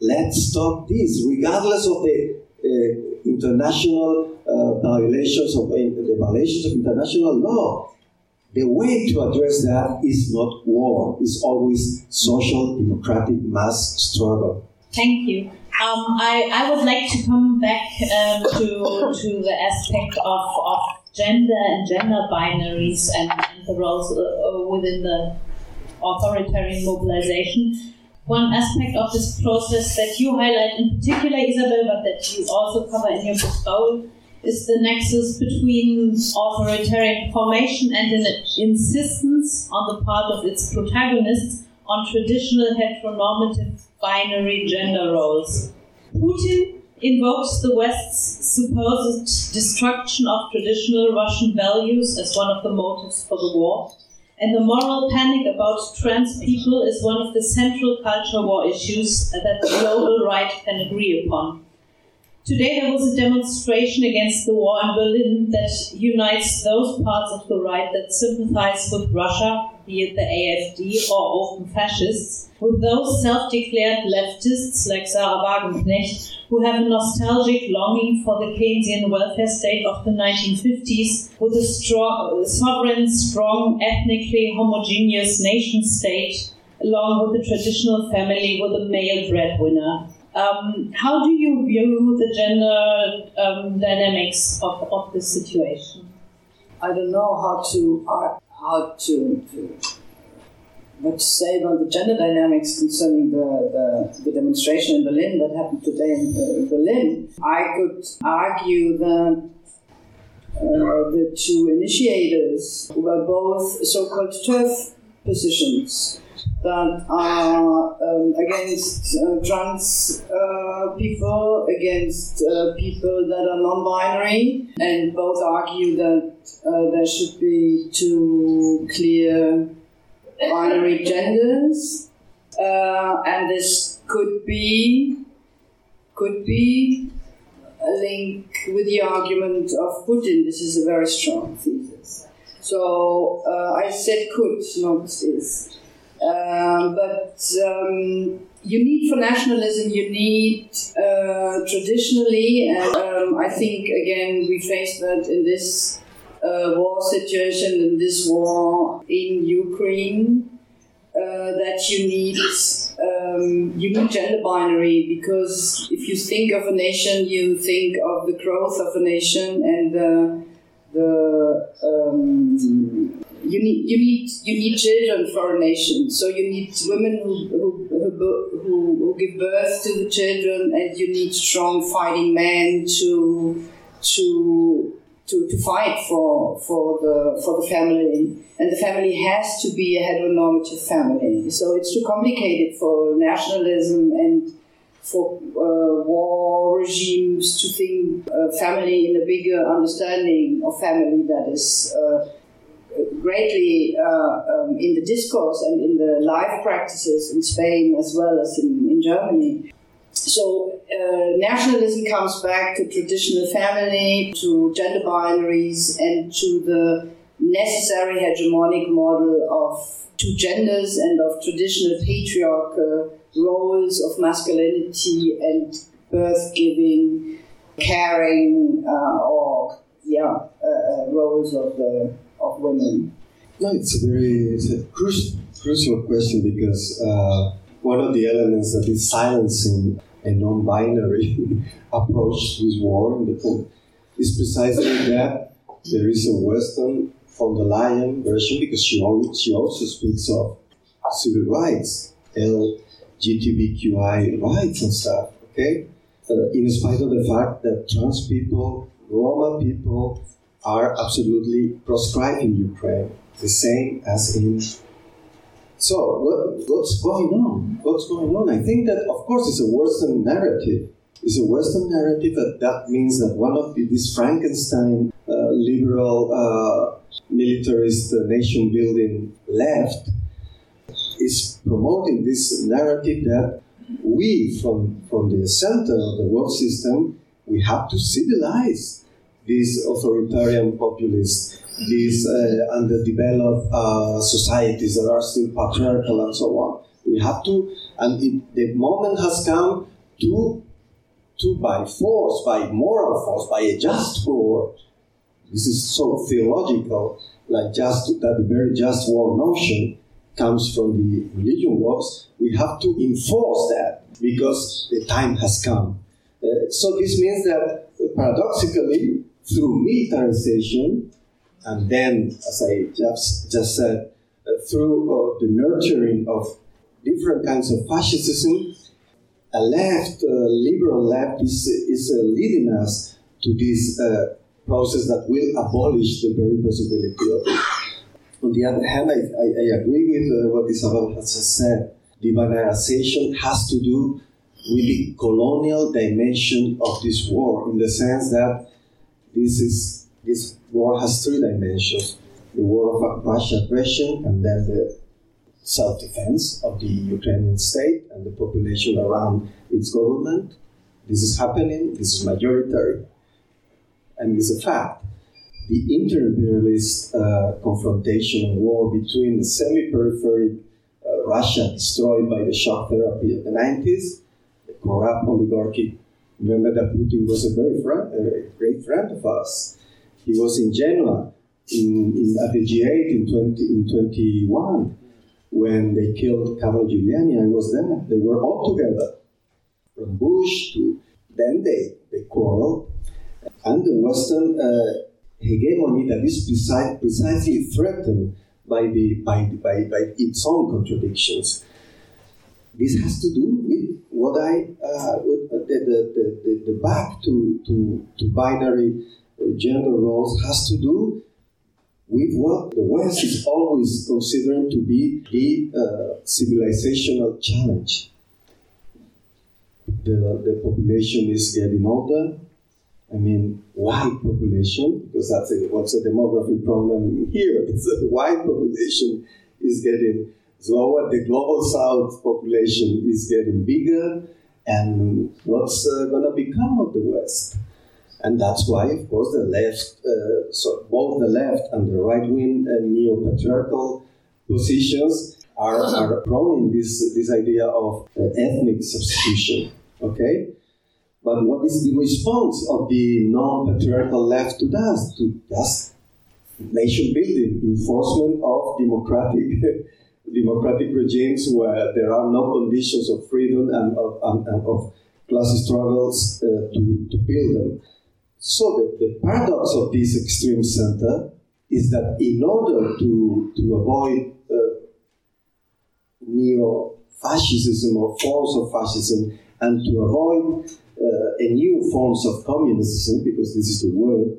let's stop this, regardless of the uh, international uh, violations of uh, the violations of international law. The way to address that is not war; it's always social, democratic mass struggle. Thank you. Um, I, I would like to come back um, to, to the aspect of, of gender and gender binaries and, and the roles uh, within the authoritarian mobilization. One aspect of this process that you highlight in particular, Isabell, but that you also cover in your book, Raoul, is the nexus between authoritarian formation and an insistence on the part of its protagonists on traditional heteronormative binary gender roles. Putin invokes the West's supposed destruction of traditional Russian values as one of the motives for the war and the moral panic about trans people is one of the central culture war issues that the global right can agree upon. Today there was a demonstration against the war in Berlin that unites those parts of the right that sympathize with Russia, be it the AfD or open fascists, with those self-declared leftists like Sahra Wagenknecht who have a nostalgic longing for the Keynesian welfare state of the 1950s with a strong, sovereign, strong, ethnically homogeneous nation state along with the traditional family with a male breadwinner. Um, how do you view the gender um, dynamics of, of this situation? I don't know how to uh, how to, to what to say about the gender dynamics concerning the, the, the demonstration in Berlin that happened today in uh, Berlin, I could argue that uh, the two initiators were both so-called TERF positions that are um, against uh, trans uh, people, against uh, people that are non-binary, and both argue that uh, there should be two clear binary genders, uh, and this could be could be a link with the argument of Putin. This is a very strong thesis. So uh, I said could, not is. Um, but um, you need for nationalism, you need uh, traditionally, and um, I think again we face that in this uh, war situation, and this war in Ukraine, uh, that you need um, you need gender binary because if you think of a nation, you think of the growth of a nation and the the um, you need you need you need children for a nation. So you need women who who, who, who give birth to the children, and you need strong fighting men to to to, to fight for for the for the family. And the family has to be a heteronormative family. So it's too complicated for nationalism and for uh, war regimes to think uh, family in a bigger understanding of family that is uh, greatly uh, um, in the discourse and in the life practices in Spain as well as in, in Germany. So uh, nationalism comes back to traditional family, to gender binaries, and to the necessary hegemonic model of two genders and of traditional patriarchal roles of masculinity and birth giving, caring, uh, or yeah, uh, uh, roles of the of women. No, it's a very it's a crucial crucial question because uh, one of the elements that is silencing a non-binary approach with war in the book is precisely that there is a Western von der Leyen version because she, she also speaks of civil rights, LGBTQI rights and stuff, okay? Uh, in spite of the fact that trans people, Roma people are absolutely proscribed in Ukraine, the same as in. So, what, what's going on? What's going on? I think that, of course, it's a Western narrative. It's a Western narrative, that that means that one of the, these Frankenstein uh, liberal uh, militarist uh, nation building left is promoting this narrative that we, from, from the center of the world system, we have to civilize these authoritarian populists, these uh, underdeveloped uh, societies that are still patriarchal and so on. We have to, and it, the moment has come to, to by force, by moral force, by a just war, this is so theological, like just that the very just war notion comes from the religion wars. We have to enforce that because the time has come. Uh, so this means that paradoxically, through militarization, and then, as I just, just said, uh, through uh, the nurturing of different kinds of fascism, a left, uh, liberal left, is, is leading us to this process that will abolish the very possibility of it. On the other hand, I, I, I agree with what Isabell has just said. Debanalization has to do with the colonial dimension of this war, in the sense that this is this war has three dimensions: the war of Russian aggression, and then the self-defense of the Ukrainian state and the population around its government. This is happening. This is majoritary and it's a fact. The inter-imperialist uh, confrontation and war between the semi-periphery uh, Russia destroyed by the shock therapy of the 90s, the corrupt oligarchy. Remember that Putin was a very friend, a great friend of us. He was in Genoa in, in, at the G8 in, 20, in 21 when they killed Carlo Giuliani. I was there. They were all together, from Bush to then they, they quarreled and the Western uh, hegemony that is precisely threatened by, the, by, by, by its own contradictions. This has to do with what I, uh, with the, the, the, the, back to, to, to binary gender roles has to do with what the West is always considering to be the uh, civilizational challenge. The, the population is getting older. I mean, white population, because that's a, what's a demography problem here. It's a white population is getting slower. The global south population is getting bigger. And what's uh, going to become of the West? And that's why, of course, the left, uh, so both the left and the right wing uh, neo patriarchal positions are, are prone in this, this idea of uh, ethnic substitution. Okay? But what is the response of the non patriarchal left to that? To just nation building, enforcement of democratic. democratic regimes where there are no conditions of freedom and of, and, and of class struggles uh, to, to build them. So the, the paradox of this extreme center is that in order to, to avoid uh, neo-fascism or forms of fascism and to avoid uh, a new forms of communism, because this is the word,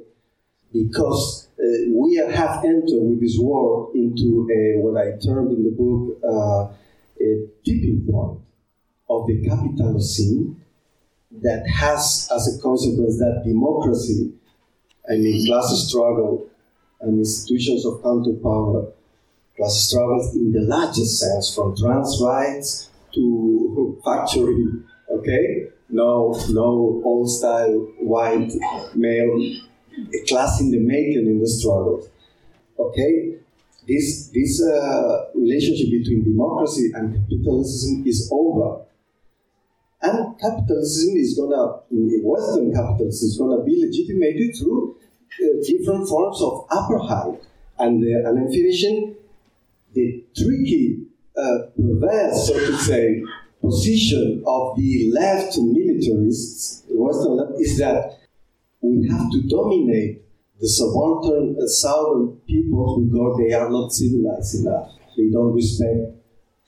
because uh, we have entered with this war into a, what I termed in the book uh, a tipping point of the Capitalocene that has as a consequence that democracy, I mean class struggle and institutions of counterpower, class struggles in the largest sense, from trans rights to factory, okay? No, no old style white male class in the making in the struggle, okay? This, this uh, relationship between democracy and capitalism is over and capitalism is gonna, in Western capitalism, is gonna be legitimated through uh, different forms of apartheid. And, uh, and I'm finishing the tricky, uh, perverse, so to say, position of the left militarists, Western left, is that we have to dominate the subaltern uh, southern people because they are not civilized enough. They don't respect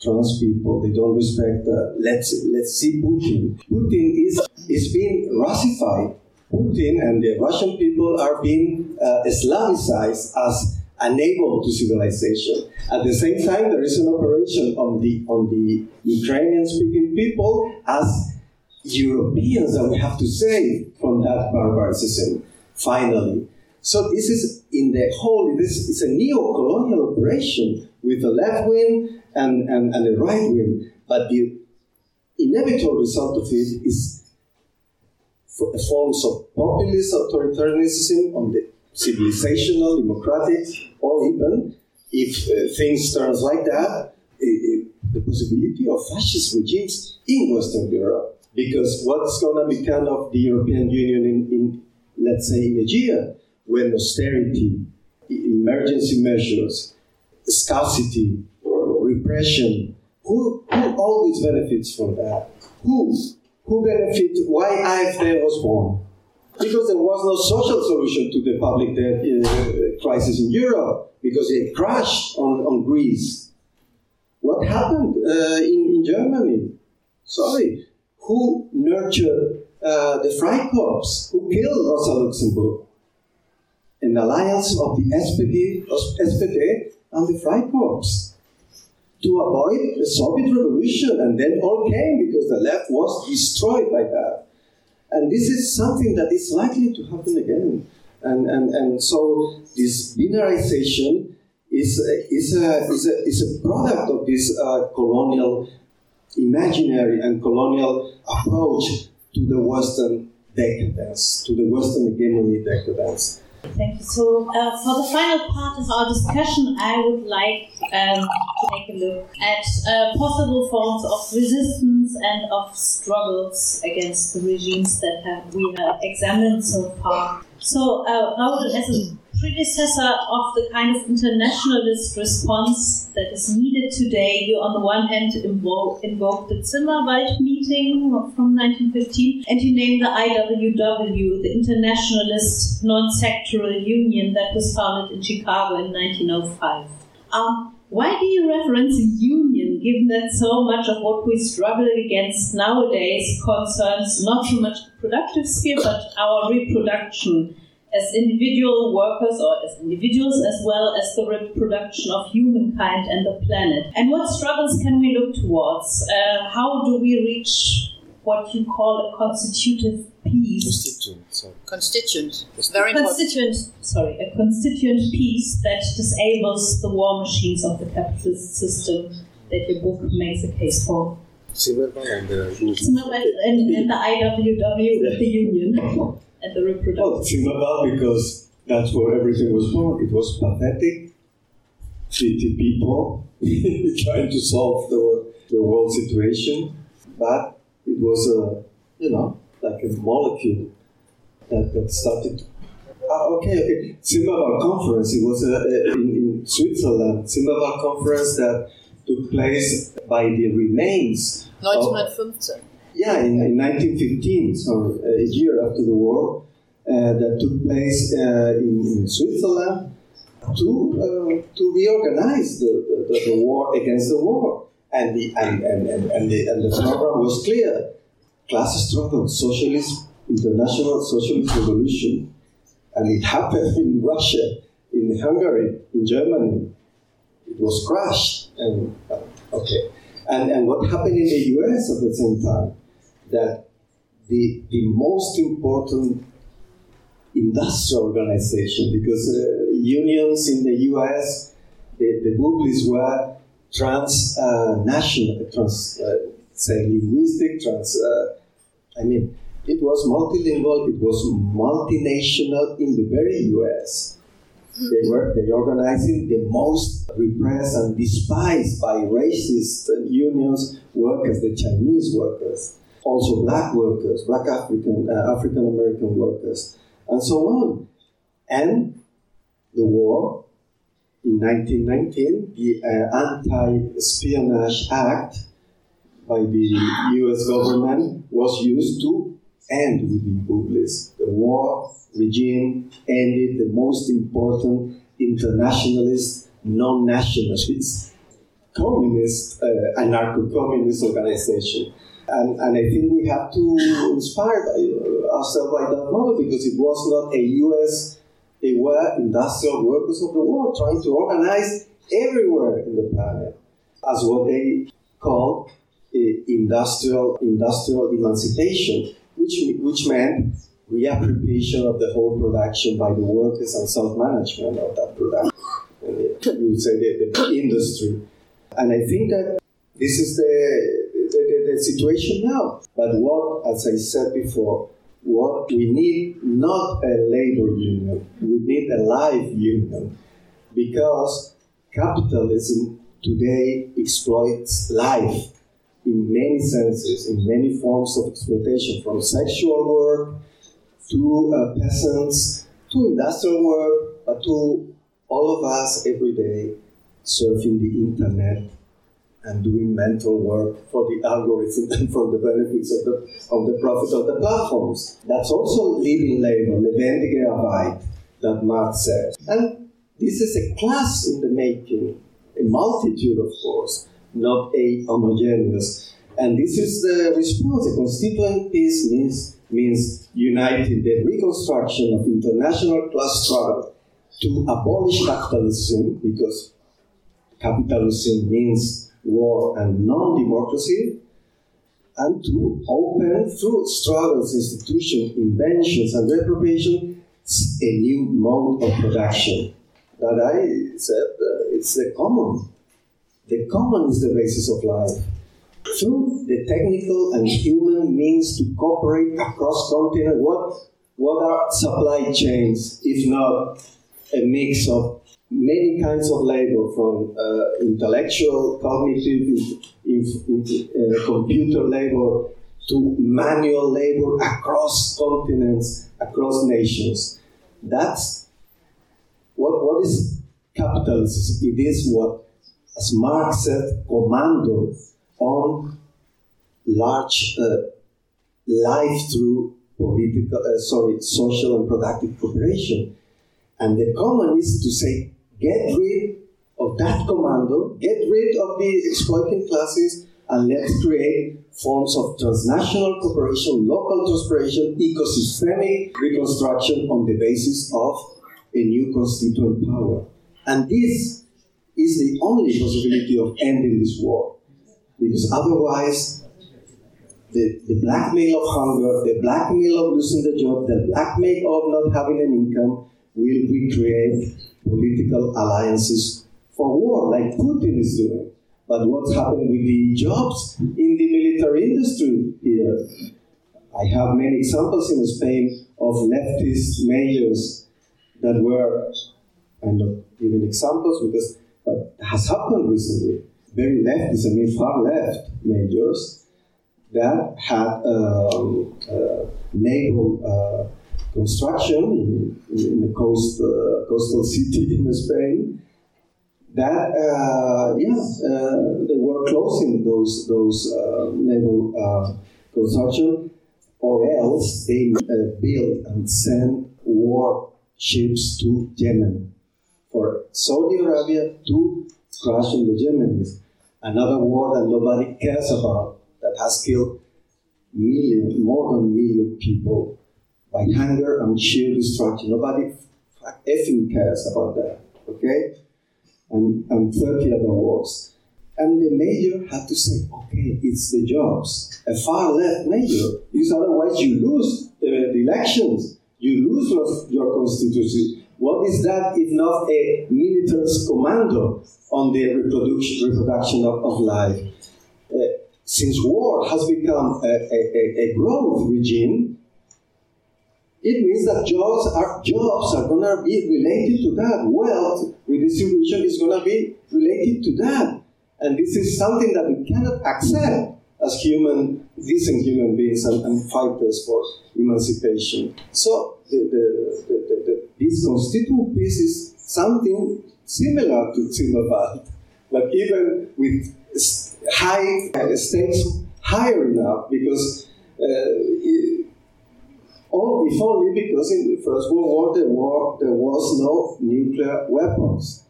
trans people. They don't respect. Uh, let's let's see Putin. Putin is is being Russified. Putin and the Russian people are being uh, Islamicized as unable to civilization. At the same time, there is an operation on the on the Ukrainian-speaking people as Europeans that we have to save from that barbarism. Finally, so this is in the whole. This is a neo-colonial operation with the left wing and, and, and the right wing. But the inevitable result of it is forms of populist authoritarianism on the civilizational, democratic, or even, if uh, things turn like that, the possibility of fascist regimes in Western Europe. Because what's going to become of the European Union in, in, let's say, in a year, when austerity, emergency measures, scarcity, repression. Who, who always benefits from that? Who? Who benefits? Why AfD was born? Because there was no social solution to the public debt uh, crisis in Europe, because it crashed on, on Greece. What happened uh, in, in Germany? Sorry. Who nurtured uh, the Freikorps? Who killed Rosa Luxemburg? An alliance of the SPD, SPD and the Freikorps to avoid the Soviet revolution, and then all came because the left was destroyed by that. And this is something that is likely to happen again. And, and, and so this binarization is a, is a, is a, is a product of this uh, colonial imaginary and colonial approach to the Western decadence, to the Western hegemony decadence. Thank you. So, uh, for the final part of our discussion, I would like um, to take a look at uh, possible forms of resistance and of struggles against the regimes that have, we have examined so far. So, uh, Raúl, as a predecessor of the kind of internationalist response that is needed today. You, on the one hand, invoke, invoke the Zimmerwald meeting from 1915, and you name the IWW, the Internationalist Non Sectoral Union that was founded in Chicago in 1905. Um, why do you reference a union, given that so much of what we struggle against nowadays concerns not so much the productive sphere, but our reproduction as individual workers or as individuals, as well as the reproduction of humankind and the planet? And what struggles can we look towards? Uh, how do we reach what you call a constitutive peace? Constituent, sorry. Constituent. It's very important. constituent, sorry, a constituent peace that disables the war machines of the capitalist system that your book makes a case for. Zimmermann and the group. Zimmermann and, and the IWW with the union and the reproduction. Well, Zimmermann because that's where everything was born. It was pathetic, pity people trying to solve the, the world situation, but it was a, you know, like a molecule that, that started. Ah, okay, okay. Zimmerwald conference. It was uh, in, in Switzerland. Zimmerwald conference that took place by the remains. 1915. Yeah, in, in 1915, so a year after the war, uh, that took place uh, in, in Switzerland to uh, to reorganize the, the, the war against the war. And the and, and, and, and, the, and the program was clear. Class struggle, socialist, international socialist revolution. And it happened in Russia, in Hungary, in Germany. It was crushed. And uh, okay. And, and what happened in the US at the same time? That the, the most important industrial organization, because uh, unions in the US, the, the Wobblies were transnational, trans, uh, say linguistic, trans, uh, I mean, it was multilingual, it was multinational in the very US. They were they organizing the most repressed and despised by racist unions workers, the Chinese workers, also black workers, black African uh, African American workers, and so on. And the war in 1919, the uh, Anti-Espionage Act by the U.S. government was used to end with the Wobblies. The war regime ended the most important internationalist, non-nationalist, communist, uh, anarcho-communist organization. And, and I think we have to inspire ourselves by that model because it was not a U.S. They were industrial workers of the world trying to organize everywhere in the planet as what they called uh, industrial industrial emancipation, which which meant reappropriation of the whole production by the workers and self-management of that production. You would say the, the industry. And I think that this is the, the, the, the situation now. But what, as I said before, what we need not a labor union, we need a live union because capitalism today exploits life in many senses, in many forms of exploitation, from sexual work to uh, peasants to industrial work, but to all of us every day surfing the internet and doing mental work for the algorithm and for the benefits of the, of the profit of the platforms. That's also living labor, lebendige Arbeit, that Marx says. And this is a class in the making, a multitude, of course, not a homogeneous. And this is the response. A constituent peace means, means uniting the reconstruction of international class struggle to abolish capitalism, because capitalism means war and non-democracy, and to open through struggles, institutions, inventions, and reprobation a new mode of production. That I said uh, it's the common. The common is the basis of life. Through the technical and human means to cooperate across continents, what, what are supply chains if not a mix of many kinds of labor, from uh, intellectual, cognitive, in, in, uh, computer labor to manual labor across continents, across nations. That's what, what is capitalism? It is what, as Marx said, commando on large uh, life through political, uh, sorry, social and productive cooperation. And the common is to say, get rid of that commando, get rid of the exploiting classes, and let's create forms of transnational cooperation, local cooperation, ecosystemic reconstruction on the basis of a new constituent power. And this is the only possibility of ending this war. Because otherwise, the, the blackmail of hunger, the blackmail of losing the job, the blackmail of not having an income will we create political alliances for war, like Putin is doing. But what's happened with the jobs in the military industry here? I have many examples in Spain of leftist majors that were, I'm not giving examples because, but has happened recently. Very leftist, I mean far left majors that had um, uh, naval uh, construction in, in, the coast, uh, coastal city in Spain. That uh, yeah, uh, they were closing those those uh, naval construction, or else they built and sent war ships to Yemen for Saudi Arabia to crush in the Yemenis. Another war that nobody cares about that has killed million, more than million people by hunger and sheer destruction. Nobody effing cares about that, okay? And, and 30 other wars. And the major had to say, okay, it's the jobs. A far left major, because otherwise you lose the, the elections, you lose your, your constitution. What is that if not a militarist commando on the reproduction, reproduction of, of life? Uh, since war has become a, a, a growth regime, it means that jobs are jobs are going to be related to that. Wealth redistribution is going to be related to that, and this is something that we cannot accept as human, decent human beings and, and fighters for emancipation. So the, the, the, this constituent peace is something similar to Zimmerwald, but even with high uh, stakes higher enough because uh, only, if only because in the First World War there, there was no nuclear weapons.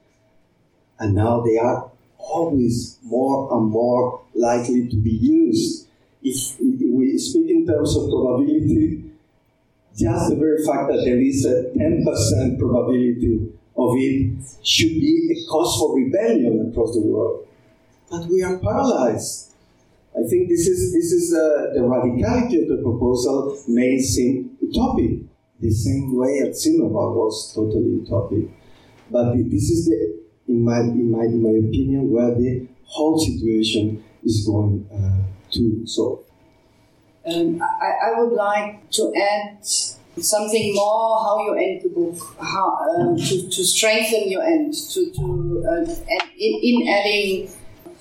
And now they are always more and more likely to be used. If, if we speak in terms of probability, just the very fact that there is a 10% probability of it should be a cause for rebellion across the world but we are paralyzed. I think this is this is the radicality of the proposal may seem utopic, the same way at Zimmerwald was totally utopic. But this is the, in my in my in my opinion, where the whole situation is going uh, to. So, um, I, I would like to add something more how you end the book, how um, to, to strengthen your end, to to uh, in, in adding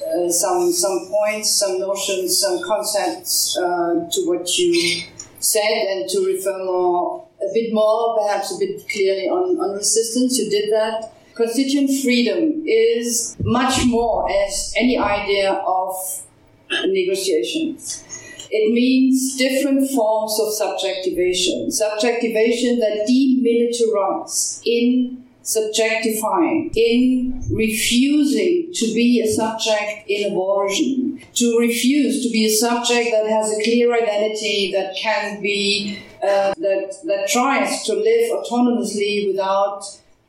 uh, some some points, some notions, some concepts uh, to what you said, and to refer more a bit more, perhaps a bit clearly on, on resistance. You did that. Constituent freedom is much more as any idea of negotiations. It means different forms of subjectivation. Subjectivation that demilitarize in subjectifying, in refusing to be a subject in abortion, to refuse to be a subject that has a clear identity that can be, uh, that, that tries to live autonomously without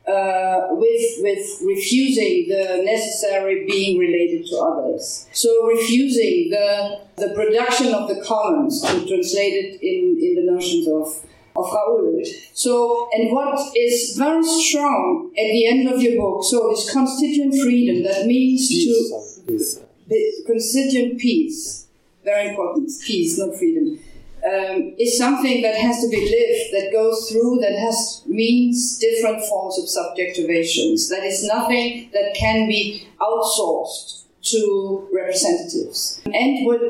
uh, with with refusing the necessary being related to others. So refusing the the production of the commons to translate it in, in the notions of of Raúl. So, and what is very strong at the end of your book, so this constituent freedom, that means peace. to peace. constituent peace, very important, peace, not freedom, um, is something that has to be lived, that goes through, that has means different forms of subjectivations. That is nothing that can be outsourced to representatives. And what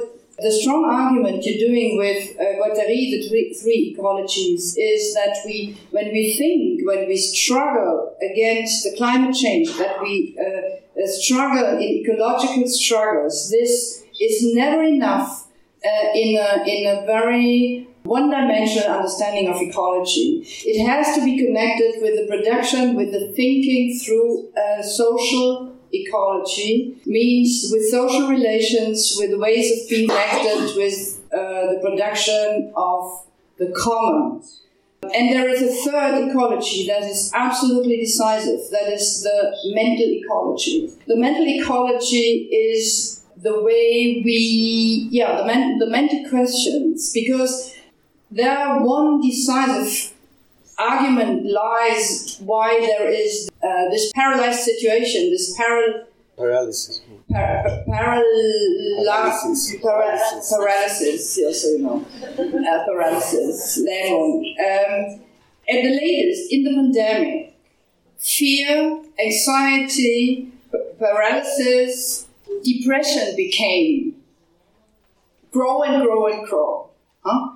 the strong argument you're doing with uh, Guattari, the three, three ecologies, is that we, when we think, when we struggle against the climate change, that we uh, uh struggle in ecological struggles, this is never enough uh, in, a, in a very one-dimensional understanding of ecology. It has to be connected with the production, with the thinking through uh, social ecology means with social relations, with ways of being connected, with uh, the production of the common. And there is a third ecology that is absolutely decisive, that is the mental ecology. The mental ecology is the way we, yeah, the, men, the mental questions, because there are one decisive argument lies why there is uh, this paralyzed situation, this paral Paralysis. par- paralysis, Paralysis. paralysis, yeah, so you know, uh, paralysis. Um, at the latest, in the pandemic, fear, anxiety, paralysis, depression became grow and grow and grow. Huh?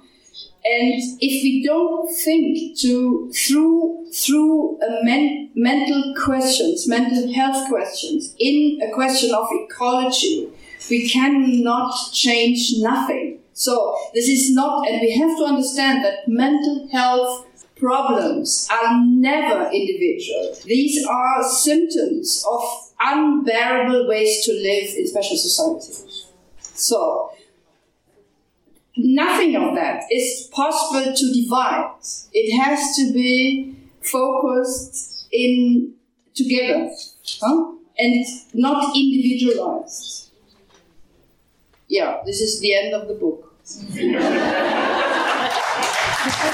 And if we don't think to through through men, mental questions, mental health questions, in a question of ecology, we cannot change nothing. So this is not, and we have to understand that mental health problems are never individual. These are symptoms of unbearable ways to live in special societies. So nothing of that is possible to divide. It has to be focused in together huh? and not individualized. Yeah, this is the end of the book.